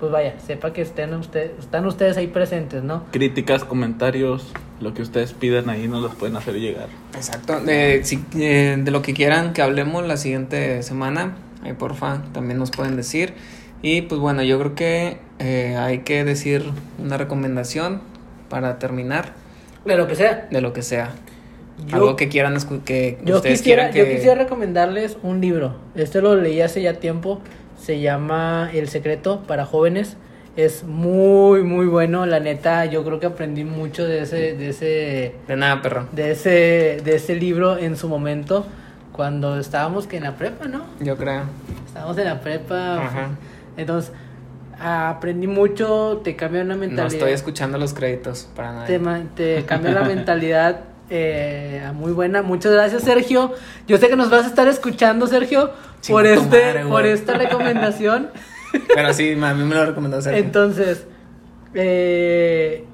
pues vaya, sepa que estén ustedes, están ustedes ahí presentes, ¿no? Críticas, comentarios, lo que ustedes pidan ahí nos los pueden hacer llegar. Exacto. De, si- eh, de lo que quieran que hablemos la siguiente semana, ahí porfa, también nos pueden decir. Y pues bueno, yo creo que eh, hay que decir una recomendación para terminar De lo que sea. de lo que sea. Yo- Algo que quieran que Yo ustedes quisiera, quieran que... yo quisiera recomendarles un libro. Este lo leí hace ya tiempo. Se llama El secreto para jóvenes. Es muy, muy bueno. La neta, yo creo que aprendí mucho de ese, de ese, De nada, perro. de ese, de ese libro en su momento. Cuando estábamos que en la prepa, ¿no? Yo creo. Estábamos en la prepa. Ajá. Entonces, aprendí mucho. Te cambia una No mentalidad. estoy escuchando los créditos para nada. te, te cambia la mentalidad eh, muy buena. Muchas gracias, Sergio. Yo sé que nos vas a estar escuchando, Sergio, por este, güey. por esta recomendación. Pero sí, a mí me lo recomendó Sergio. Entonces, eh,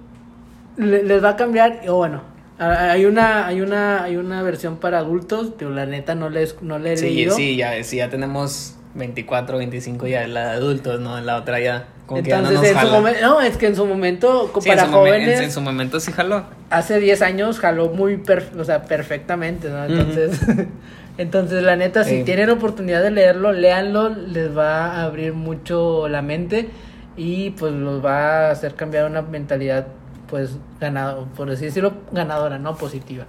le- les va a cambiar. O bueno, a- hay una, hay una, hay una versión para adultos. Pero la neta no les, no le he Sí, leído. sí, ya, sí, ya tenemos 24, 25 ya, la de adultos, ¿no? La otra ya, como que ya no Entonces, nos en su momento, no, es que en su momento, Sí, para en su momen- jóvenes, en, en su momento sí jaló. hace 10 años jaló muy perf- o sea, perfectamente, ¿no? Entonces, entonces la neta, si Sí. tienen oportunidad de leerlo, léanlo, les va a abrir mucho la mente y pues los va a hacer cambiar una mentalidad, pues, ganado, por así decirlo, ganadora, ¿no? Positiva.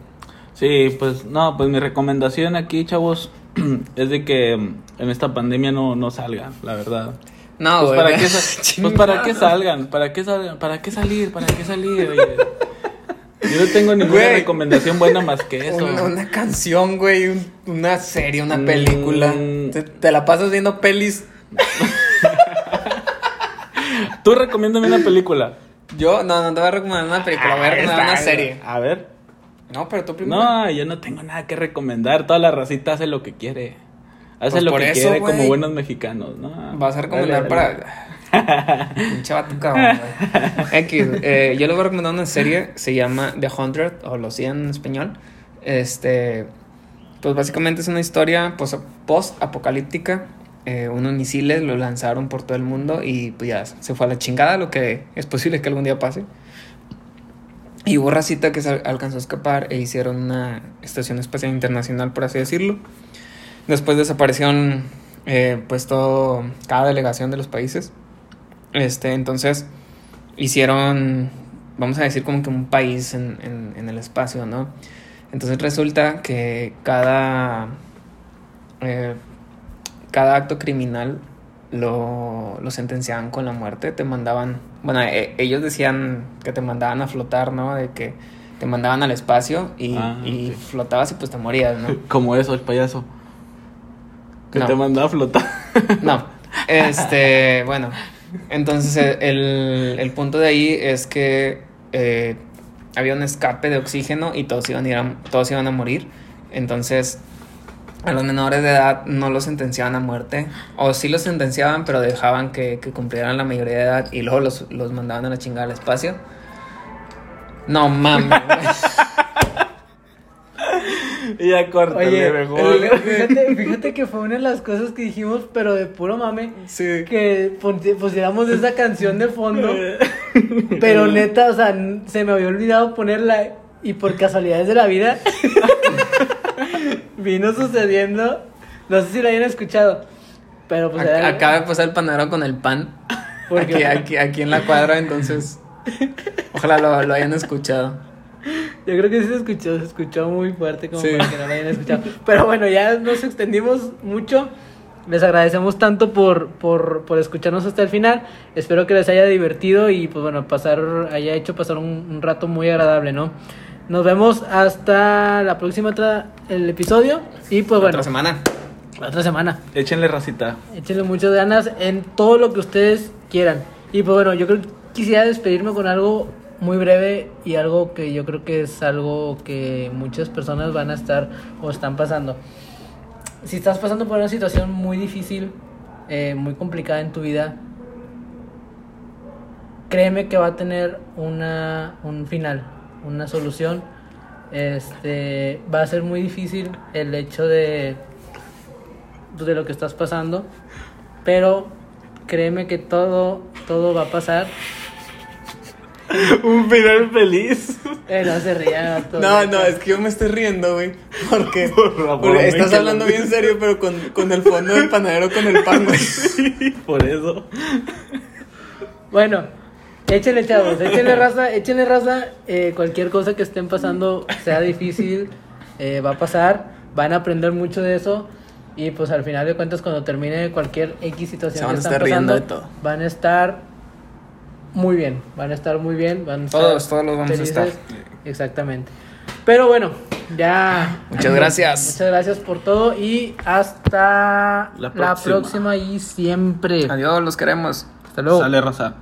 Sí, pues no, pues mi recomendación aquí, chavos, es de que mm, en esta pandemia no, no salgan, la verdad. No, Pues güey. para, qué, pues para qué salgan, para qué salgan, para qué salir, para qué salir. Yo no tengo ninguna Güey. recomendación buena más que eso. Una, una canción, güey, un- una serie, una Mm. película. Te, te la pasas viendo pelis. Tú recomiéndame una película. Yo, no, no te voy a recomendar una película, voy a Ahí recomendar está, una serie. A ver. No, pero tú primero. No, yo no tengo nada que recomendar. Toda la racita hace lo que quiere. Hace Pues lo que eso, quiere como buenos mexicanos, ¿no? Vas a recomendar Dale, dale. para. Pinche vato cabrón, güey. X, eh, yo le voy a recomendar una serie, se llama The Hundred, o Los 100 en español. Este. Pues básicamente es una historia pues, post-apocalíptica. Eh, unos misiles lo lanzaron por todo el mundo y pues ya se fue a la chingada, lo que es posible que algún día pase. Y hubo racita que se al- alcanzó a escapar e hicieron una estación espacial internacional, por así decirlo. Después desaparecieron eh, pues todo, cada delegación de los países. Este, entonces hicieron, vamos a decir como que un país en, en- en el espacio, ¿no? Entonces resulta que cada, eh, cada acto criminal lo, lo sentenciaban con la muerte, te mandaban, bueno, e- ellos decían que te mandaban a flotar, ¿no? De que te mandaban al espacio y, Ah, y flotabas y pues te morías, ¿no? Como eso, el payaso. Que No. te mandaba a flotar. No, este, bueno, entonces el, el punto de ahí es que eh, había un escape de oxígeno y todos iban, a ir a- todos iban a morir. Entonces, a los menores de edad no los sentenciaban a muerte, o sí los sentenciaban, pero dejaban que, que cumplieran la mayoría de edad y luego los, los mandaban a la chingada al espacio. No mames. y ya córtale, Oye, mejor. el- fíjate, fíjate que fue una de las cosas que dijimos, pero de puro mame, Sí. que pusiéramos esa canción de fondo. Pero neta, o sea, se me había olvidado ponerla y por casualidades de la vida vino sucediendo. No sé si la hayan escuchado, pero pues Ac- Acaba de pasar el panadero con el pan. ¿Por Aquí, aquí, aquí en la cuadra, entonces. Ojalá lo, lo hayan escuchado. Yo creo que sí se escuchó, se escuchó muy fuerte como Sí. para que no la hayan escuchado. Pero bueno, ya nos extendimos mucho. Les agradecemos tanto por, por, por escucharnos hasta el final. Espero que les haya divertido y pues bueno, pasar, haya hecho pasar un, un rato muy agradable, ¿no? Nos vemos hasta la próxima tra- el episodio y pues bueno, Otra semana. la otra semana. Échenle racita. Échenle muchas ganas en todo lo que ustedes quieran. Y pues bueno, yo creo que quisiera despedirme con algo muy breve y algo que yo creo que es algo que muchas personas van a estar o están pasando. Si estás pasando por una situación muy difícil, eh, muy complicada en tu vida, créeme que va a tener una, un final. una solución. Este va a ser muy difícil el hecho de de lo que estás pasando, pero créeme que todo todo va a pasar. Un final feliz. Eh, no se ría. todo No, bien. no, es que yo me estoy riendo, güey. Porque, Por favor, porque estás hablando bien serio, pero con, con el fondo del panadero con el pan, güey. Por eso. Bueno, échenle chavos, échenle raza, échenle raza, eh, cualquier cosa que estén pasando, sea difícil, eh, va a pasar, van a aprender mucho de eso y pues al final de cuentas cuando termine cualquier X situación Se van que a estar riendo pasando, de todo. van a estar muy bien, van a estar muy bien, van a estar Todos, todos los vamos a estar. Exactamente. Pero bueno, ya. Muchas gracias. Muchas gracias por todo y hasta La la próxima. próxima y siempre. Adiós, los queremos. Hasta luego. Sale raza.